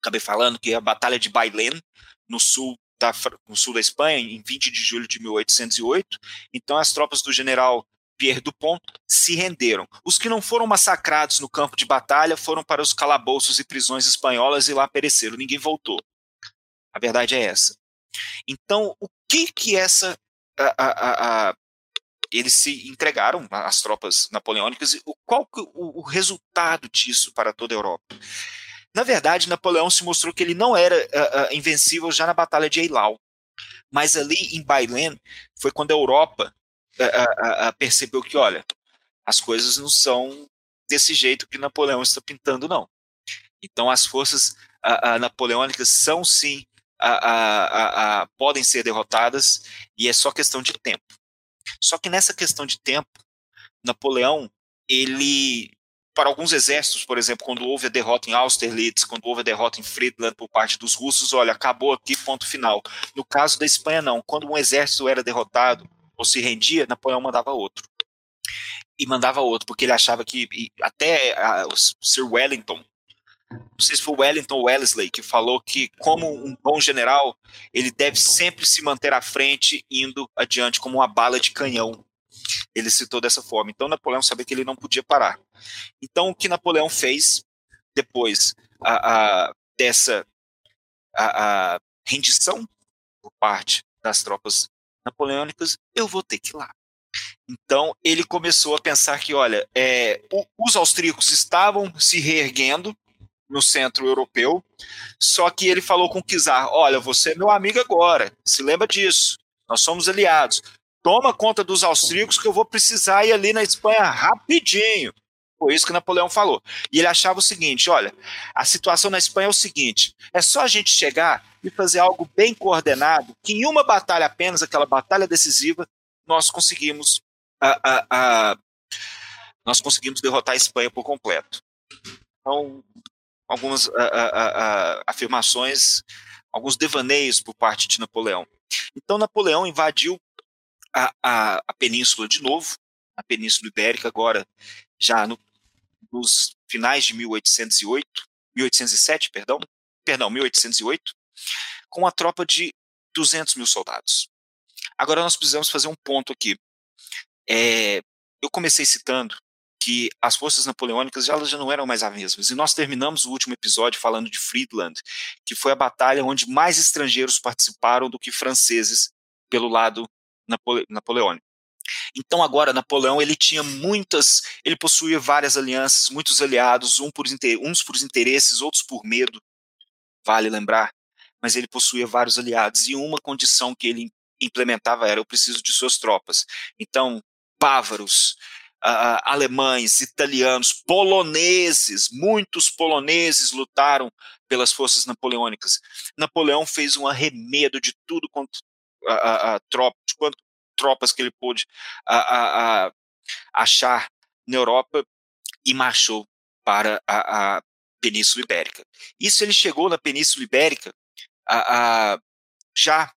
acabei falando, que é a Batalha de Bailen, no sul da, no sul da Espanha, em 20 de julho de 1808. Então, as tropas do general Pierre Dupont se renderam. Os que não foram massacrados no campo de batalha foram para os calabouços e prisões espanholas e lá pereceram. Ninguém voltou. A verdade é essa. Então, o que que essa a, a, a, eles se entregaram às tropas napoleônicas e qual o, o resultado disso para toda a Europa? Na verdade, Napoleão se mostrou que ele não era invencível já na Batalha de Eylau. Mas ali em Bailen foi quando a Europa uh, percebeu que, olha, as coisas não são desse jeito que Napoleão está pintando, não. Então as forças napoleônicas são sim, podem ser derrotadas e é só questão de tempo. Só que nessa questão de tempo, Napoleão, ele para alguns exércitos, por exemplo, quando houve a derrota em Austerlitz, quando houve a derrota em Friedland por parte dos russos, olha, acabou aqui, ponto final. No caso da Espanha, não. Quando um exército era derrotado ou se rendia, Napoleão mandava outro. E mandava outro, porque ele achava que até a, o Sir Wellington, não sei se foi Wellington Wellesley, que falou que, como um bom general, ele deve sempre se manter à frente, indo adiante como uma bala de canhão. Ele citou dessa forma. Então, Napoleão sabia que ele não podia parar. Então, o que Napoleão fez depois a, a, dessa a rendição por parte das tropas napoleônicas, eu vou ter que ir lá. Então ele começou a pensar que, olha, é, os austríacos estavam se reerguendo, no centro europeu. Só que ele falou com o Kizar: Olha, você é meu amigo agora, se lembra disso. Nós somos aliados. Toma conta dos austríacos que eu vou precisar ir ali na Espanha rapidinho. Foi isso que Napoleão falou. E ele achava o seguinte: olha, a situação na Espanha é o seguinte: é só a gente chegar e fazer algo bem coordenado, que em uma batalha apenas, aquela batalha decisiva, nós conseguimos, nós conseguimos derrotar a Espanha por completo. Então, algumas afirmações, alguns devaneios por parte de Napoleão. Então, Napoleão invadiu a, a, a península de novo, a Península Ibérica, agora já no, nos finais de 1808, 1807, perdão, perdão, 1808, com a tropa de 200 mil soldados. Agora nós precisamos fazer um ponto aqui. É, eu comecei citando que as forças napoleônicas elas já não eram mais as mesmas. E nós terminamos o último episódio falando de Friedland, que foi a batalha onde mais estrangeiros participaram do que franceses pelo lado napole napoleônico. Então agora Napoleão ele tinha muitas, ele possuía várias alianças, muitos aliados, um por uns por interesses, outros por medo, vale lembrar, mas ele possuía vários aliados e uma condição que ele implementava era eu preciso de suas tropas. Então bávaros, uh, alemães, italianos, poloneses, muitos poloneses lutaram pelas forças napoleônicas. Napoleão fez um arremedo de tudo quanto a, a, tropas, quanto tropas que ele pôde achar na Europa e marchou para a, Península Ibérica. Isso ele chegou na Península Ibérica já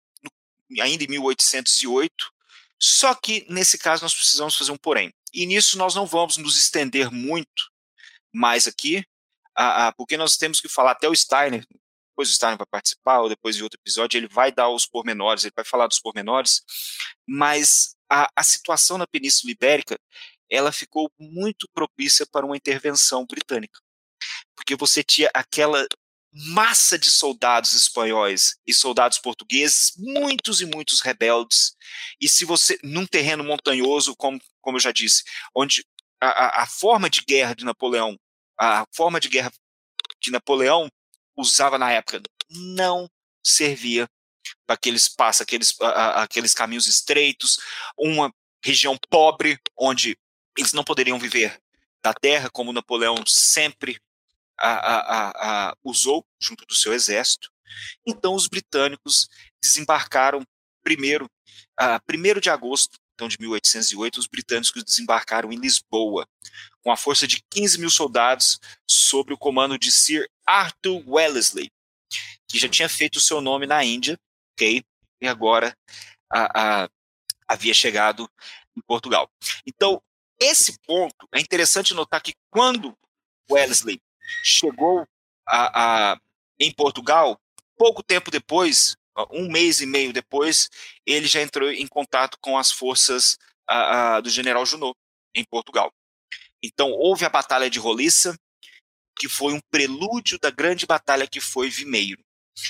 ainda em 1808, só que nesse caso nós precisamos fazer um porém. E nisso nós não vamos nos estender muito mais aqui, porque nós temos que falar até o Steiner, depois o Steiner vai participar, ou depois de outro episódio, ele vai dar os pormenores, ele vai falar dos pormenores, mas a, a situação na Península Ibérica, ela ficou muito propícia para uma intervenção britânica. Porque você tinha aquela massa de soldados espanhóis e soldados portugueses, muitos e muitos rebeldes. E se você, num terreno montanhoso, como, como eu já disse, onde a, a forma de guerra de Napoleão, a forma de guerra que Napoleão usava na época não servia para aqueles passos, aqueles, aqueles caminhos estreitos, uma região pobre onde eles não poderiam viver da terra, como Napoleão sempre a, a, a, usou junto do seu exército. Então, os britânicos desembarcaram primeiro, uh, primeiro de agosto então, de 1808, os britânicos desembarcaram em Lisboa, com a força de 15 mil soldados, sob o comando de Sir Arthur Wellesley, que já tinha feito o seu nome na Índia, ok? E agora a, a, havia chegado em Portugal. Então, esse ponto é interessante notar que quando Wellesley chegou a, a, em Portugal, pouco tempo depois, um mês e meio depois, ele já entrou em contato com as forças do general Junot, em Portugal. Então, houve a Batalha de Roliça, que foi um prelúdio da grande batalha que foi Vimeiro.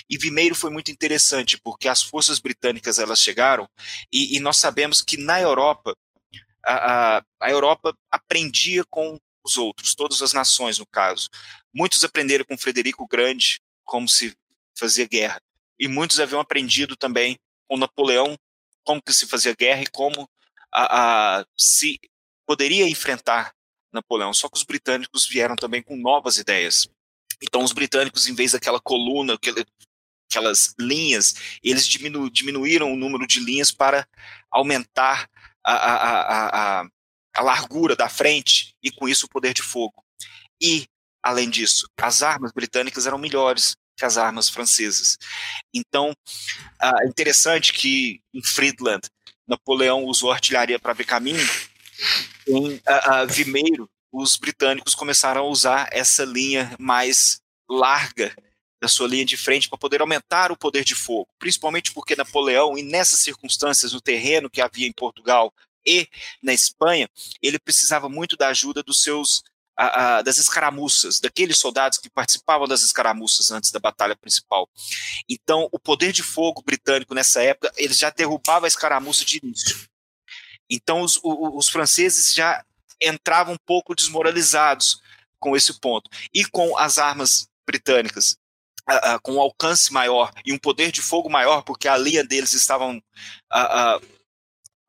E Vimeiro foi muito interessante, porque as forças britânicas elas chegaram, e, e nós sabemos que na Europa, a, a, a Europa aprendia com os outros, todas as nações, no caso. Muitos aprenderam com Frederico Grande como se fazia guerra e muitos haviam aprendido também com Napoleão como que se fazia guerra e como a, a, se poderia enfrentar Napoleão. Só que os britânicos vieram também com novas ideias. Então, os britânicos, em vez daquela coluna, aquelas linhas, eles diminu, diminuíram o número de linhas para aumentar a, a, a, a largura da frente e, com isso, o poder de fogo. E, além disso, as armas britânicas eram melhores que as armas francesas. Então, é interessante que em Friedland, Napoleão usou artilharia para ver caminho, em uh, uh, Vimeiro, os britânicos começaram a usar essa linha mais larga da sua linha de frente para poder aumentar o poder de fogo, principalmente porque Napoleão, e nessas circunstâncias, no terreno que havia em Portugal e na Espanha, ele precisava muito da ajuda dos seus a, a, das escaramuças, daqueles soldados que participavam das escaramuças antes da batalha principal. Então, o poder de fogo britânico nessa época, ele já derrubava a escaramuça de início. Então, os, os, franceses já entravam um pouco desmoralizados com esse ponto. E com as armas britânicas com um alcance maior e um poder de fogo maior, porque a linha deles estavam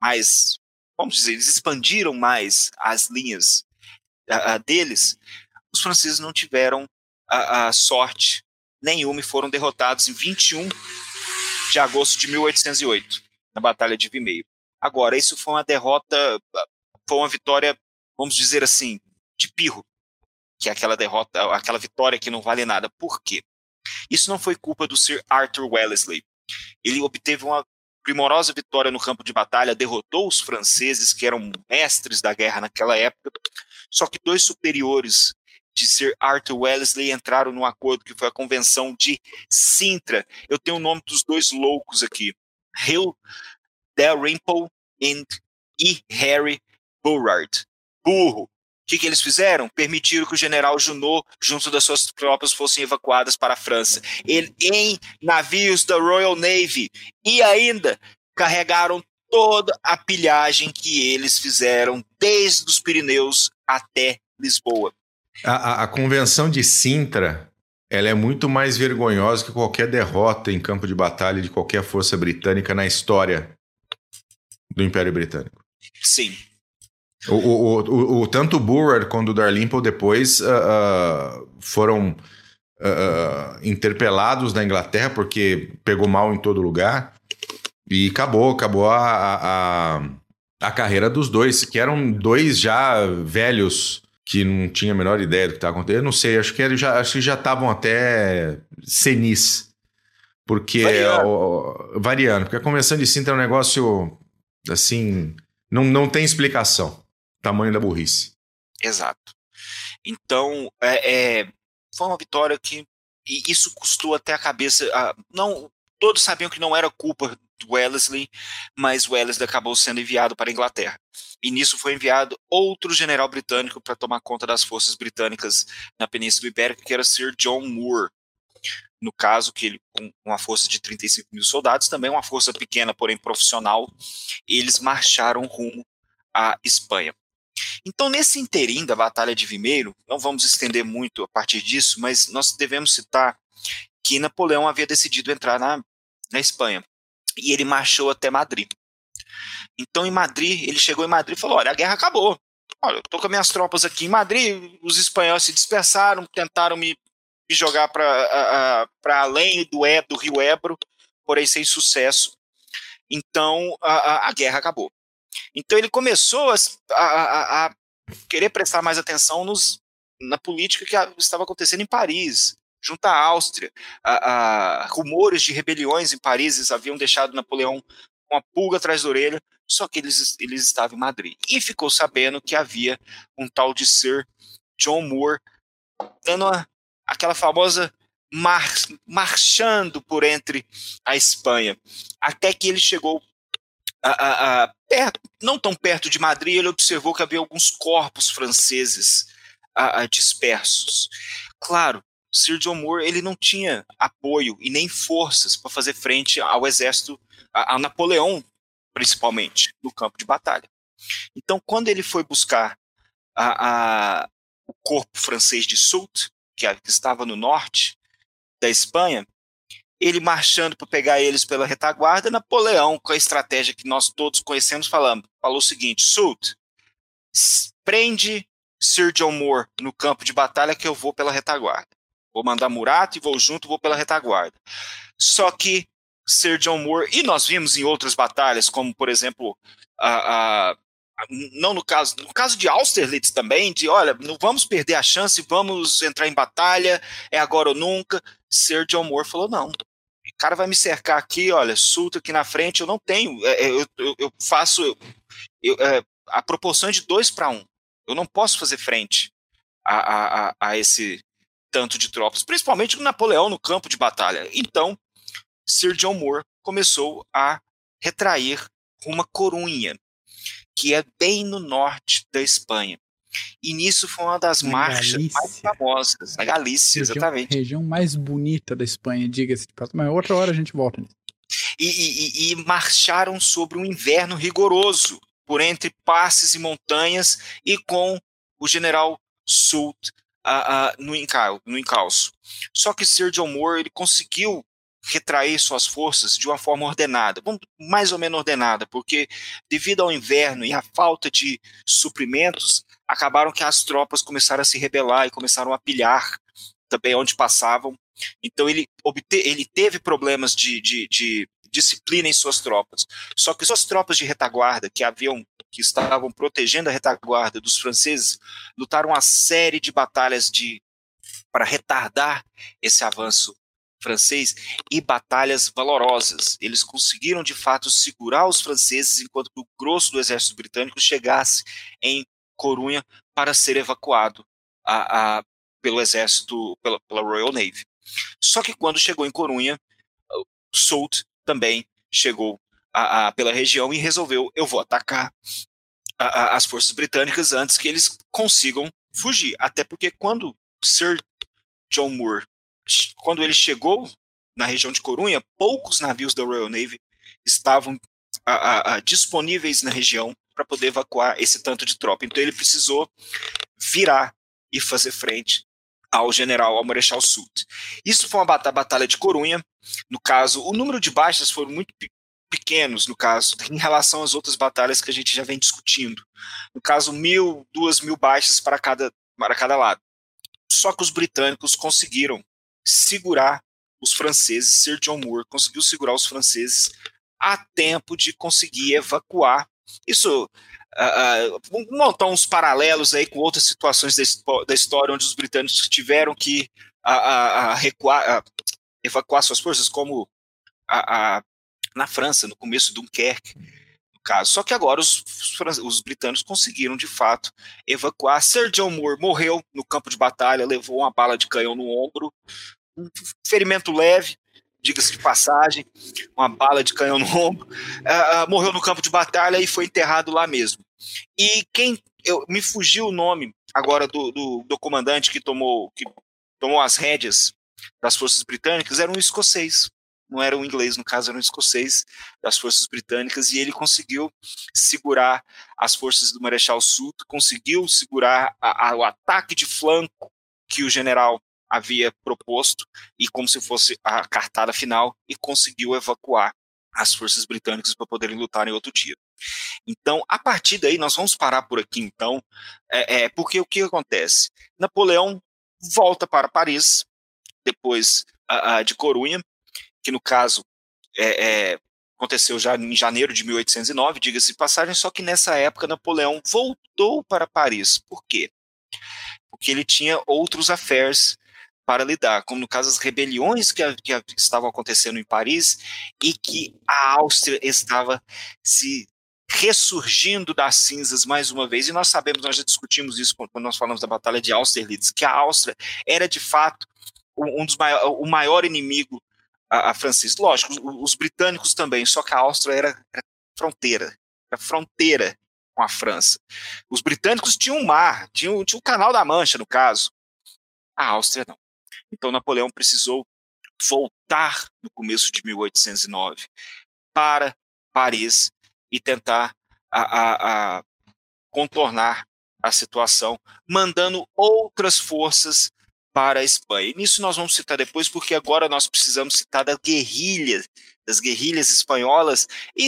mais, vamos dizer, eles expandiram mais as linhas deles, os franceses não tiveram a, a sorte nenhuma e foram derrotados em 21 de agosto de 1808, na Batalha de Vimeiro. Agora, isso foi uma derrota, foi uma vitória, vamos dizer assim, de pirro, que é aquela derrota, aquela vitória que não vale nada. Por quê? Isso não foi culpa do Sir Arthur Wellesley. Ele obteve uma primorosa vitória no campo de batalha, derrotou os franceses, que eram mestres da guerra naquela época, só que dois superiores de Sir Arthur Wellesley entraram num acordo que foi a Convenção de Sintra. Eu tenho o nome dos dois loucos aqui. Hill Dalrymple e Harry Burrard. Burro. O que, que eles fizeram? Permitiram que o general Junot, junto das suas tropas, fossem evacuadas para a França. Ele, em navios da Royal Navy. E ainda carregaram toda a pilhagem que eles fizeram desde os Pirineus até Lisboa. A, a, a, convenção de Sintra ela é muito mais vergonhosa que qualquer derrota em campo de batalha de qualquer força britânica na história do Império Britânico. Sim. O, o, o, o tanto o Burrard quanto o Darlimple depois uh, uh, foram uh, interpelados na Inglaterra porque pegou mal em todo lugar e acabou, acabou a, a, a carreira dos dois, que eram dois já velhos que não tinha a menor ideia do que estava acontecendo. Eu não sei, acho que eles já acho que já estavam até senis. Porque variando. O, variando, porque a convenção de cinta é um negócio assim, não, não tem explicação. Tamanho da burrice. Exato. Então, é, é foi uma vitória que e isso custou até a cabeça. A, não, todos sabiam que não era culpa Wellesley, mas Wellesley acabou sendo enviado para a Inglaterra. E nisso foi enviado outro general britânico para tomar conta das forças britânicas na Península Ibérica, que era Sir John Moore. No caso, que ele, com uma força de 35 mil soldados, também uma força pequena, porém profissional, eles marcharam rumo à Espanha. Então, nesse interim da Batalha de Vimeiro, não vamos estender muito a partir disso, mas nós devemos citar que Napoleão havia decidido entrar na, na Espanha e ele marchou até Madrid. Então, em Madrid, ele chegou em Madrid e falou: Olha, a guerra acabou. olha, eu tô com minhas tropas aqui em Madrid, os espanhóis se dispersaram, tentaram me, me jogar para além do, e, do rio Ebro, porém sem sucesso. Então a, a guerra acabou. Então ele começou a, a, a querer prestar mais atenção nos, na política que estava acontecendo em Paris, junto à Áustria. rumores de rebeliões em Paris haviam deixado Napoleão com a pulga atrás da orelha, só que eles, eles estavam em Madrid. E ficou sabendo que havia um tal de Sir John Moore dando aquela famosa mar, marchando por entre a Espanha, até que ele chegou a, a, a, perto, não tão perto de Madrid, ele observou que havia alguns corpos franceses dispersos. Claro, Sir John Moore ele não tinha apoio e nem forças para fazer frente ao exército, a, a, Napoleão, principalmente, no campo de batalha. Então, quando ele foi buscar a, o corpo francês de Soult, que, que estava no norte da Espanha, ele marchando para pegar eles pela retaguarda, Napoleão, com a estratégia que nós todos conhecemos, falando, falou o seguinte: Soult, prende Sir John Moore no campo de batalha que eu vou pela retaguarda. Vou mandar Murato e vou junto, vou pela retaguarda. Só que Sir John Moore, e nós vimos em outras batalhas, como por exemplo, a, a não no caso, no caso de Austerlitz também, de olha, não vamos perder a chance, vamos entrar em batalha, é agora ou nunca. Sir John Moore falou: não, cara vai me cercar aqui, olha, sulta aqui na frente, eu não tenho, é, é eu, eu, eu faço eu, é, a proporção é de dois para um. Eu não posso fazer frente a, a, a esse tanto de tropas, principalmente Napoleão no campo de batalha. Então, Sir John Moore começou a retrair uma Corunha, que é bem no norte da Espanha. E nisso foi uma das na marchas Galícia. mais famosas, na Galícia, região, exatamente. Região mais bonita da Espanha, diga-se de passagem. Mas outra hora a gente volta nisso. E, e, e, marcharam sobre um inverno rigoroso, por entre passes e montanhas e com o general Soult uh, uh, no, encal no encalço. Só que Sir John Moore ele conseguiu retrair suas forças de uma forma ordenada, mais ou menos ordenada, porque devido ao inverno e à falta de suprimentos, acabaram que as tropas começaram a se rebelar e começaram a pilhar também onde passavam. Então ele, obte ele teve problemas de, de, de disciplina em suas tropas. Só que suas tropas de retaguarda, que haviam que estavam protegendo a retaguarda dos franceses, lutaram uma série de batalhas de para retardar esse avanço francês e batalhas valorosas. Eles conseguiram de fato segurar os franceses enquanto o grosso do exército britânico chegasse em Corunha para ser evacuado a, a, pelo exército, pela, pela Royal Navy. Só que quando chegou em Corunha, Soult também chegou a, a, pela região e resolveu: eu vou atacar a, as forças britânicas antes que eles consigam fugir. Até porque quando Sir John Moore, quando ele chegou na região de Corunha, poucos navios da Royal Navy estavam disponíveis na região para poder evacuar esse tanto de tropa. Então ele precisou virar e fazer frente ao general, ao Marechal Soult. Isso foi uma batalha de Corunha. No caso, o número de baixas foram muito pequenos, no caso, em relação às outras batalhas que a gente já vem discutindo. No caso, mil, duas mil baixas para cada, para cada lado. Só que os britânicos conseguiram segurar os franceses, Sir John Moore conseguiu segurar os franceses a tempo de conseguir evacuar. Isso uh, uh, montar uns paralelos aí com outras situações da, história onde os britânicos tiveram que uh, recuar, evacuar suas forças, como na França, no começo de Dunkerque, no caso. Só que agora os, os britânicos conseguiram, de fato, evacuar. Sir John Moore morreu no campo de batalha, levou uma bala de canhão no ombro, um ferimento leve, diga-se de passagem, uma bala de canhão no ombro, uh, morreu no campo de batalha e foi enterrado lá mesmo. E quem eu, me fugiu o nome agora do, do, do, comandante que tomou, que tomou as rédeas das forças britânicas era um escocês, não era um inglês, no caso era um escocês das forças britânicas e ele conseguiu segurar as forças do Marechal Soult, conseguiu segurar a, a, o ataque de flanco que o general havia proposto e como se fosse a cartada final e conseguiu evacuar as forças britânicas para poderem lutar em outro dia. Então, a partir daí, nós vamos parar por aqui, então, é, é, porque o que acontece? Napoleão volta para Paris, depois de Corunha, que no caso é, é, aconteceu já em janeiro de 1809, diga-se passagem, só que nessa época Napoleão voltou para Paris. Por quê? Porque ele tinha outros affairs para lidar, como no caso as rebeliões que, que estavam acontecendo em Paris e que a Áustria estava se ressurgindo das cinzas mais uma vez. E nós sabemos, nós já discutimos isso quando nós falamos da Batalha de Austerlitz, que a Áustria era de fato um dos o maior inimigo a, a francês. Lógico, os, os, britânicos também, só que a Áustria era, era fronteira, era fronteira com a França. Os britânicos tinham um mar, tinham, tinham o Canal da Mancha, no caso. A Áustria não. Então Napoleão precisou voltar no começo de 1809 para Paris e tentar a, a, a contornar a situação, mandando outras forças para a Espanha. E nisso nós vamos citar depois, porque agora nós precisamos citar das guerrilhas, das guerrilhas espanholas e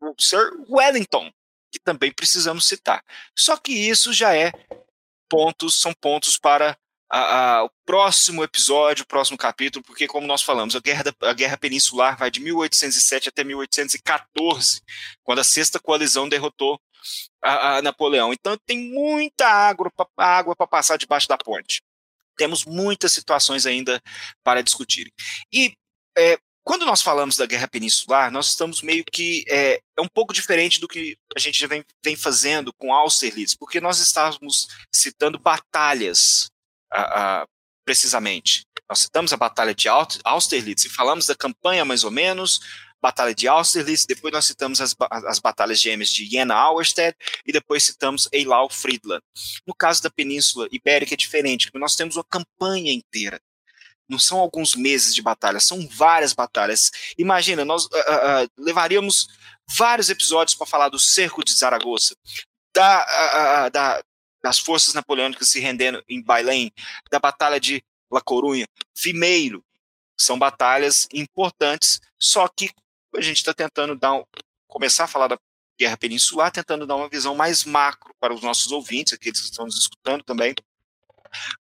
o Sir Wellington, que também precisamos citar. Só que isso já é pontos, são pontos para a, a, o próximo episódio, o próximo capítulo, porque, como nós falamos, a Guerra, a Guerra Peninsular vai de 1807 até 1814, quando a Sexta Coalizão derrotou a, a Napoleão. Então, tem muita água para passar debaixo da ponte. Temos muitas situações ainda para discutir. E é, quando nós falamos da Guerra Peninsular, nós estamos meio que. É, é um pouco diferente do que a gente já vem, vem fazendo com Austerlitz, porque nós estávamos citando batalhas precisamente. Nós citamos a Batalha de Austerlitz e falamos da campanha mais ou menos, Batalha de Austerlitz, depois nós citamos as, as batalhas gêmeas de Jena-Auerstedt e depois citamos Eylau-Friedland. No caso da Península Ibérica é diferente, porque nós temos uma campanha inteira. Não são alguns meses de batalha, são várias batalhas. Imagina, nós uh, uh, levaríamos vários episódios para falar do cerco de Zaragoza, da, uh, da, das forças napoleônicas se rendendo em Bailém, da Batalha de La Corunha, Vimeiro. São batalhas importantes, só que a gente está tentando dar um, começar a falar da Guerra Peninsular, tentando dar uma visão mais macro para os nossos ouvintes, aqueles que estão nos escutando também.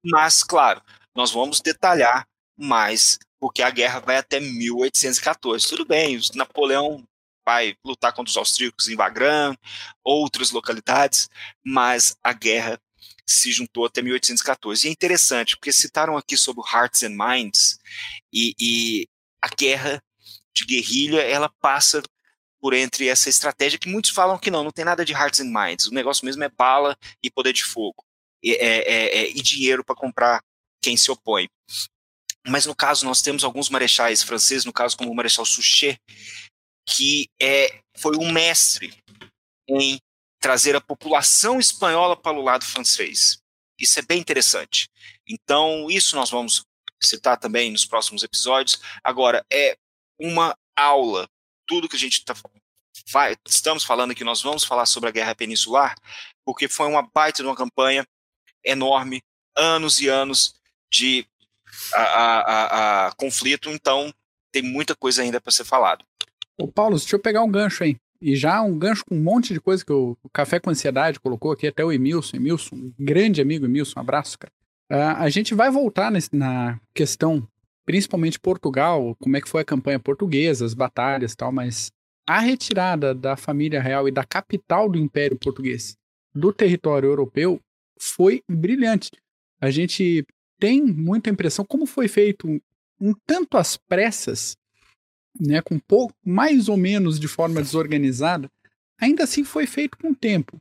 Mas, claro, nós vamos detalhar mais, porque a guerra vai até 1814. Tudo bem, Napoleão vai lutar contra os austríacos em Wagram, outras localidades, mas a guerra se juntou até 1814. E é interessante, porque citaram aqui sobre o Hearts and Minds, e, e a guerra de guerrilha, ela passa por entre essa estratégia que muitos falam que não, não tem nada de Hearts and Minds, o negócio mesmo é bala e poder de fogo, e, é, é, é, e dinheiro para comprar quem se opõe. Mas no caso, nós temos alguns marechais franceses, no caso como o Marechal Suchet, que é, foi um mestre em trazer a população espanhola para o lado francês. Isso é bem interessante. Então, isso nós vamos citar também nos próximos episódios. Agora, é uma aula. Tudo que a gente tá, vai, estamos falando aqui, nós vamos falar sobre a Guerra Peninsular, porque foi uma baita de uma campanha enorme, anos e anos de a, a, a conflito, então tem muita coisa ainda para ser falado. Ô Paulo, deixa eu pegar um gancho aí. E já um gancho com um monte de coisa que o Café com Ansiedade colocou aqui, até o Emilson. Emilson, um grande amigo Emilson, um abraço, cara. Uh, a gente vai voltar nesse, na questão, principalmente Portugal, como é que foi a campanha portuguesa, as batalhas e tal, mas a retirada da família real e da capital do Império Português do território europeu foi brilhante. A gente tem muita impressão como foi feito um, tanto às pressas né, com pouco, mais ou menos de forma desorganizada, ainda assim foi feito com tempo.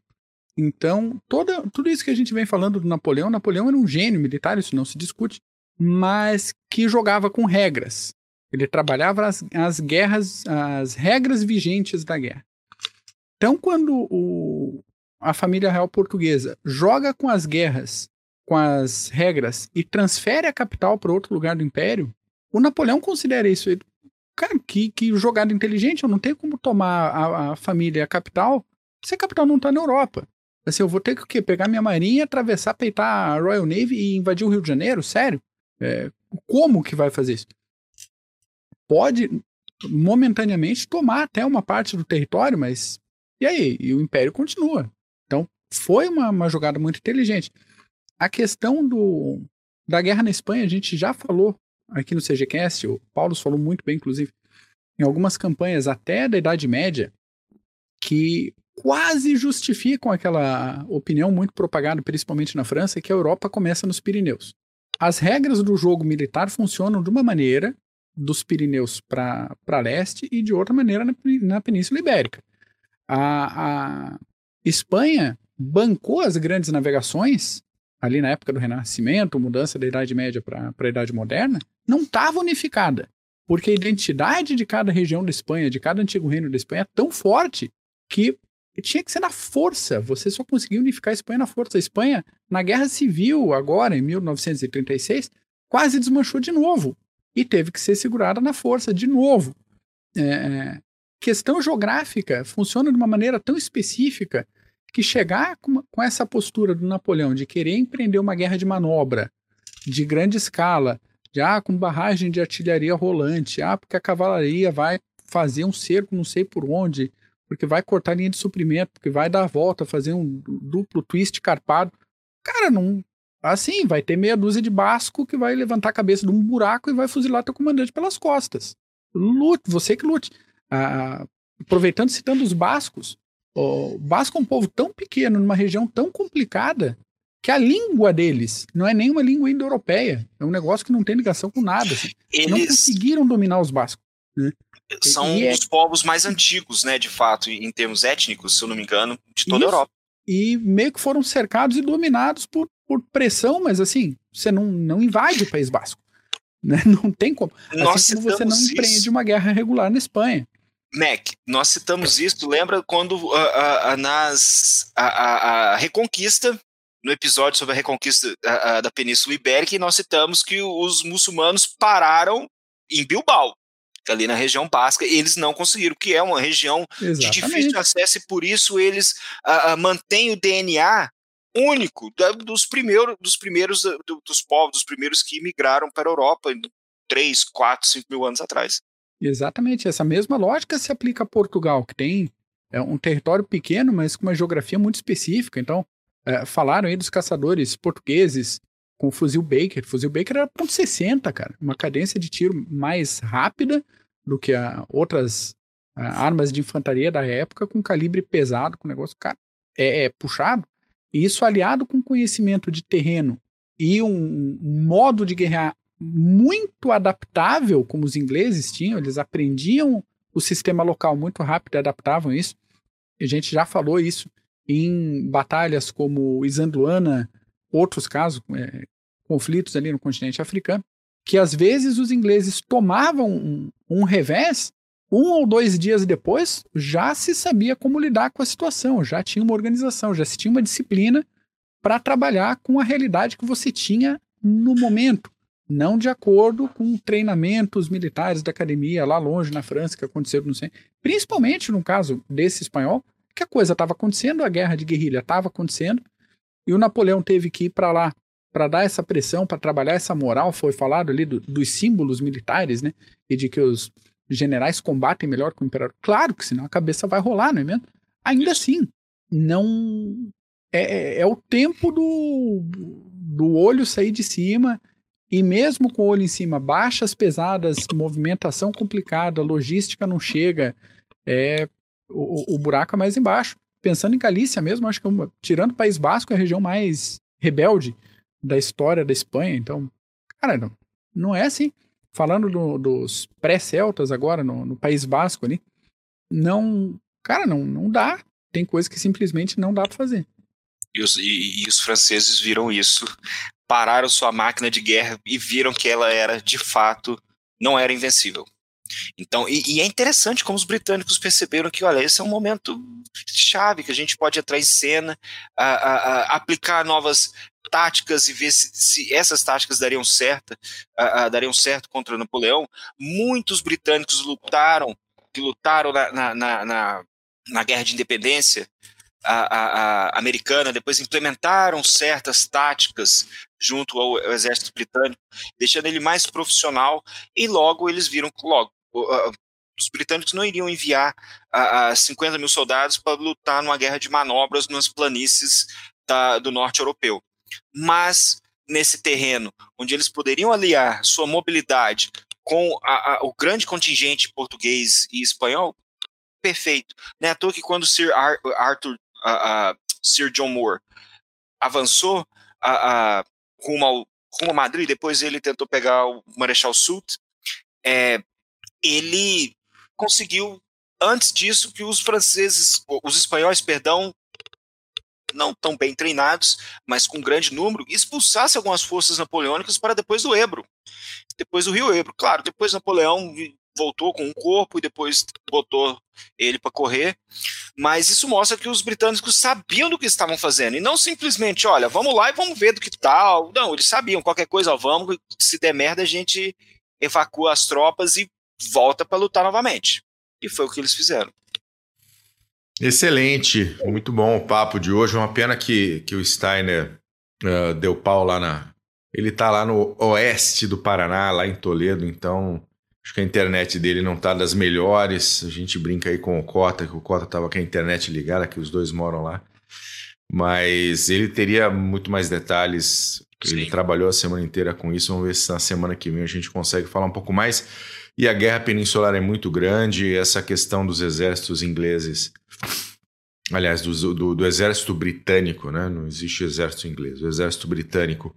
Então, toda, tudo isso que a gente vem falando do Napoleão, Napoleão era um gênio militar, isso não se discute, mas que jogava com regras. Ele trabalhava as, as guerras, as regras vigentes da guerra. Então, quando o, a família real portuguesa joga com as guerras, com as regras e transfere a capital para outro lugar do império, o Napoleão considera isso Cara, que, que jogada inteligente, eu não tenho como tomar a, a família a capital se a capital não tá na Europa. Assim, eu vou ter que o quê? Pegar minha marinha, atravessar, peitar a Royal Navy e invadir o Rio de Janeiro? Sério? É, como que vai fazer isso? Pode, momentaneamente tomar até uma parte do território, mas e aí? E o Império continua. Então, foi uma, uma jogada muito inteligente. A questão do, da guerra na Espanha, a gente já falou aqui no CGCast, o Paulo falou muito bem, inclusive, em algumas campanhas até da Idade Média, que quase justificam aquela opinião muito propagada, principalmente na França, que a Europa começa nos Pirineus. As regras do jogo militar funcionam de uma maneira dos Pirineus para leste e de outra maneira na, na Península Ibérica. A, a Espanha bancou as grandes navegações ali na época do Renascimento, mudança da Idade Média para a Idade Moderna, não estava unificada. Porque a identidade de cada região da Espanha, de cada antigo reino da Espanha, é tão forte que tinha que ser na força. Você só conseguia unificar a Espanha na força. A Espanha, na Guerra Civil, agora, em 1936, quase desmanchou de novo. E teve que ser segurada na força de novo. É, é questão geográfica funciona de uma maneira tão específica que chegar com, com essa postura do Napoleão de querer empreender uma guerra de manobra de grande escala, de ah, com barragem de artilharia rolante, ah, porque a cavalaria vai fazer um cerco não sei por onde, porque vai cortar linha de suprimento, porque vai dar a volta, fazer um duplo twist carpado. Cara, não. Assim, vai ter meia dúzia de basco que vai levantar a cabeça de um buraco e vai fuzilar teu comandante pelas costas. Lute, você que lute. Ah, aproveitando, citando os bascos, o basco é um povo tão pequeno, numa região tão complicada, que a língua deles não é nenhuma língua indo-europeia. É um negócio que não tem ligação com nada. Assim. Eles... Não conseguiram dominar os bascos. Né? São e os é... povos mais antigos, né, de fato, em termos étnicos, se eu não me engano, de toda Isso. a Europa. E meio que foram cercados e dominados por, por pressão, mas assim, você não, não invade o País Basco. Né? Não tem como. Assim como você não empreende isso. uma guerra regular na Espanha. Mac, nós citamos isso, lembra quando uh, uh, nas, a, a, a, Reconquista, no episódio sobre a Reconquista da Península Ibérica, nós citamos que os muçulmanos pararam em Bilbao, ali na região basca, e eles não conseguiram, que é uma região Exatamente. de difícil acesso, e por isso eles mantêm o DNA único da, dos, primeiro, dos primeiros do, dos povos, dos primeiros que migraram para a Europa 3, 4, 5 mil anos atrás. Exatamente, essa mesma lógica se aplica a Portugal, que tem é, um território pequeno, mas com uma geografia muito específica. Então, é, falaram aí dos caçadores portugueses com o fuzil Baker. O fuzil Baker era ponto .60, cara, uma cadência de tiro mais rápida do que a, outras a, armas de infantaria da época, com calibre pesado, com negócio, cara, é, é puxado. E isso aliado com conhecimento de terreno e um, modo de guerrear muito adaptável, como os ingleses tinham, eles aprendiam o sistema local muito rápido e adaptavam isso. A gente já falou isso em batalhas como Isandluana, outros casos, é, conflitos ali no continente africano, que às vezes os ingleses tomavam um, um revés, um ou dois dias depois já se sabia como lidar com a situação, já tinha uma organização, já se tinha uma disciplina para trabalhar com a realidade que você tinha no momento não de acordo com treinamentos militares da academia lá longe na França que aconteceram, não sei. Principalmente no caso desse espanhol, que a coisa estava acontecendo, a guerra de guerrilha estava acontecendo, e o Napoleão teve que ir para lá para dar essa pressão, para trabalhar essa moral. Foi falado ali do, dos símbolos militares, né? E de que os generais combatem melhor que o imperador. Claro que senão a cabeça vai rolar, não é mesmo? Ainda assim, não. É, é, é o tempo do, do olho sair de cima e mesmo com o olho em cima, baixas pesadas, movimentação complicada, logística não chega, é, o, o buraco é mais embaixo. Pensando em Galícia mesmo, acho que uma, tirando o País Basco é a região mais rebelde da história da Espanha. Então, cara, não, não é assim. Falando do, dos pré-celtas agora no, no, País Basco ali, não, cara, não, não dá. Tem coisa que simplesmente não dá para fazer. E os, e, e os, franceses viram isso pararam sua máquina de guerra e viram que ela era, de fato, não era invencível. Então, e, e, é interessante como os britânicos perceberam que, olha, esse é um momento chave que a gente pode entrar em cena, a, a, a aplicar novas táticas e ver se, se essas táticas dariam certo, a, dariam certo contra Napoleão. Muitos britânicos lutaram, que lutaram na, na, na, na, na guerra de independência, a, a, a, americana, depois implementaram certas táticas junto ao, exército britânico, deixando ele mais profissional, e logo eles viram logo os britânicos não iriam enviar a, a 50 mil soldados para lutar numa guerra de manobras nas planícies da, do norte europeu. Mas nesse terreno, onde eles poderiam aliar sua mobilidade com a, a, o grande contingente português e espanhol, perfeito. Não é à toa que quando Sir Arthur, Sir John Moore avançou rumo, ao, rumo a Madrid, depois ele tentou pegar o Marechal Soult, é, ele conseguiu, antes disso, que os franceses, os espanhóis, perdão, não tão bem treinados, mas com grande número, expulsasse algumas forças napoleônicas para depois do Ebro. Depois do Rio Ebro. Claro, depois Napoleão voltou com um corpo e depois botou ele para correr. Mas isso mostra que os britânicos sabiam do que estavam fazendo e não simplesmente, olha, vamos lá e vamos ver do que tal. Não, eles sabiam qualquer coisa, ó, vamos, se der merda a gente evacua as tropas e volta para lutar novamente. E foi o que eles fizeram. Excelente, muito bom o papo de hoje. Uma pena que, que o Steiner uh, deu pau lá na. Ele tá lá no oeste do Paraná, lá em Toledo, então acho que a internet dele não tá das melhores. A gente brinca aí com o Cota, que o Cota tava com a internet ligada, que os dois moram lá. Mas ele teria muito mais detalhes. Ele Sim. trabalhou a semana inteira com isso. Vamos ver se na semana que vem a gente consegue falar um pouco mais. E a guerra peninsular é muito grande, essa questão dos exércitos ingleses, aliás, do, do, do exército britânico, né? não existe exército inglês, o exército britânico.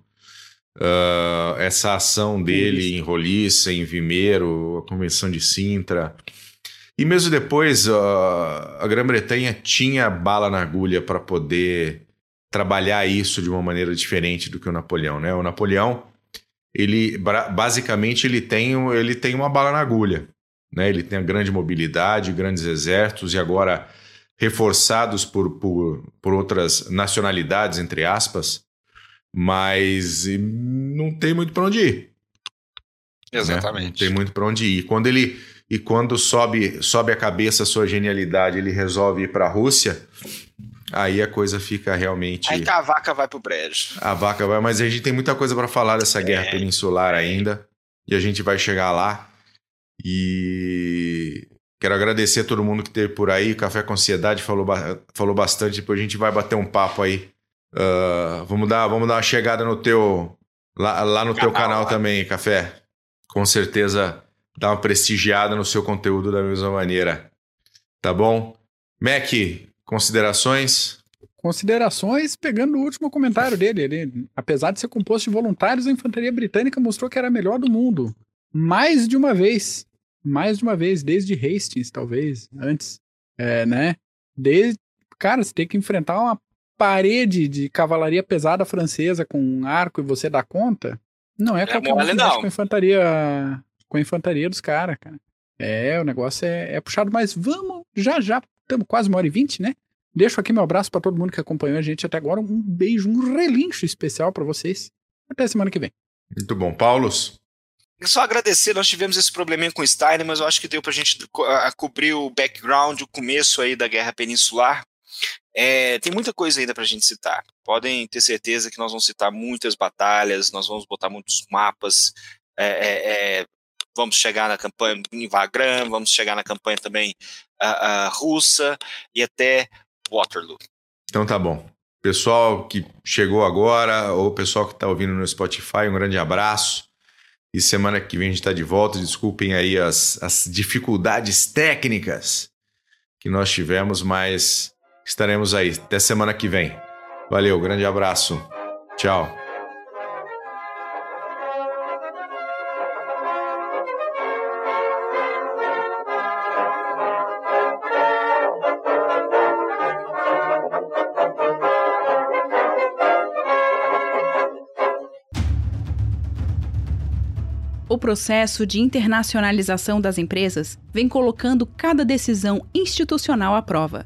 Uh, essa ação dele em Roliça, em Vimeiro, a Convenção de Sintra. E mesmo depois, uh, a Grã-Bretanha tinha bala na agulha para poder trabalhar isso de uma maneira diferente do que o Napoleão. Né? O Napoleão ele basicamente ele tem, ele tem uma bala na agulha. Né? Ele tem a grande mobilidade, grandes exércitos e agora reforçados por, por, por outras nacionalidades, entre aspas, mas não tem muito para onde ir. Exatamente. Né? Não tem muito para onde ir. Quando ele e quando sobe sobe a cabeça a sua genialidade, ele resolve ir para a Rússia, Aí a coisa fica realmente. Aí a vaca vai pro brejo. A vaca vai, mas a gente tem muita coisa para falar dessa guerra é. peninsular ainda. E a gente vai chegar lá. E quero agradecer a todo mundo que esteve por aí. Café com Ansiedade falou, falou bastante. Depois a gente vai bater um papo aí. Uh, vamos, dar, vamos dar uma chegada no teu. Lá, lá no canal, teu canal lá. também, Café. Com certeza dá uma prestigiada no seu conteúdo da mesma maneira. Tá bom? Mac, Considerações? Considerações, pegando o último comentário dele. Ele, apesar de ser composto de voluntários, a infantaria britânica mostrou que era a melhor do mundo. Mais de uma vez. Mais de uma vez, desde Hastings, talvez, antes. É, né? Desde. Cara, você tem que enfrentar uma parede de cavalaria pesada francesa com um arco e você dá conta. Não é, é qualquer um com a infantaria. Com a infantaria dos caras, cara. É, o negócio é, é puxado, mas vamos já já Estamos quase uma hora e vinte, né? Deixo aqui meu abraço para todo mundo que acompanhou a gente até agora. Um beijo, um relincho especial para vocês. Até semana que vem. Muito bom. Paulos? Só agradecer, nós tivemos esse probleminha com o Steiner, mas eu acho que deu para a gente cobrir o background, o começo aí da Guerra Peninsular. É, tem muita coisa ainda para a gente citar. Podem ter certeza que nós vamos citar muitas batalhas, nós vamos botar muitos mapas. É, é, é vamos chegar na campanha em Wagram, vamos chegar na campanha também russa e até Waterloo. Então tá bom. Pessoal que chegou agora, ou pessoal que está ouvindo no Spotify, um grande abraço. E semana que vem a gente está de volta. Desculpem aí as, as dificuldades técnicas que nós tivemos, mas estaremos aí. Até semana que vem. Valeu, grande abraço. Tchau. O processo de internacionalização das empresas vem colocando cada decisão institucional à prova.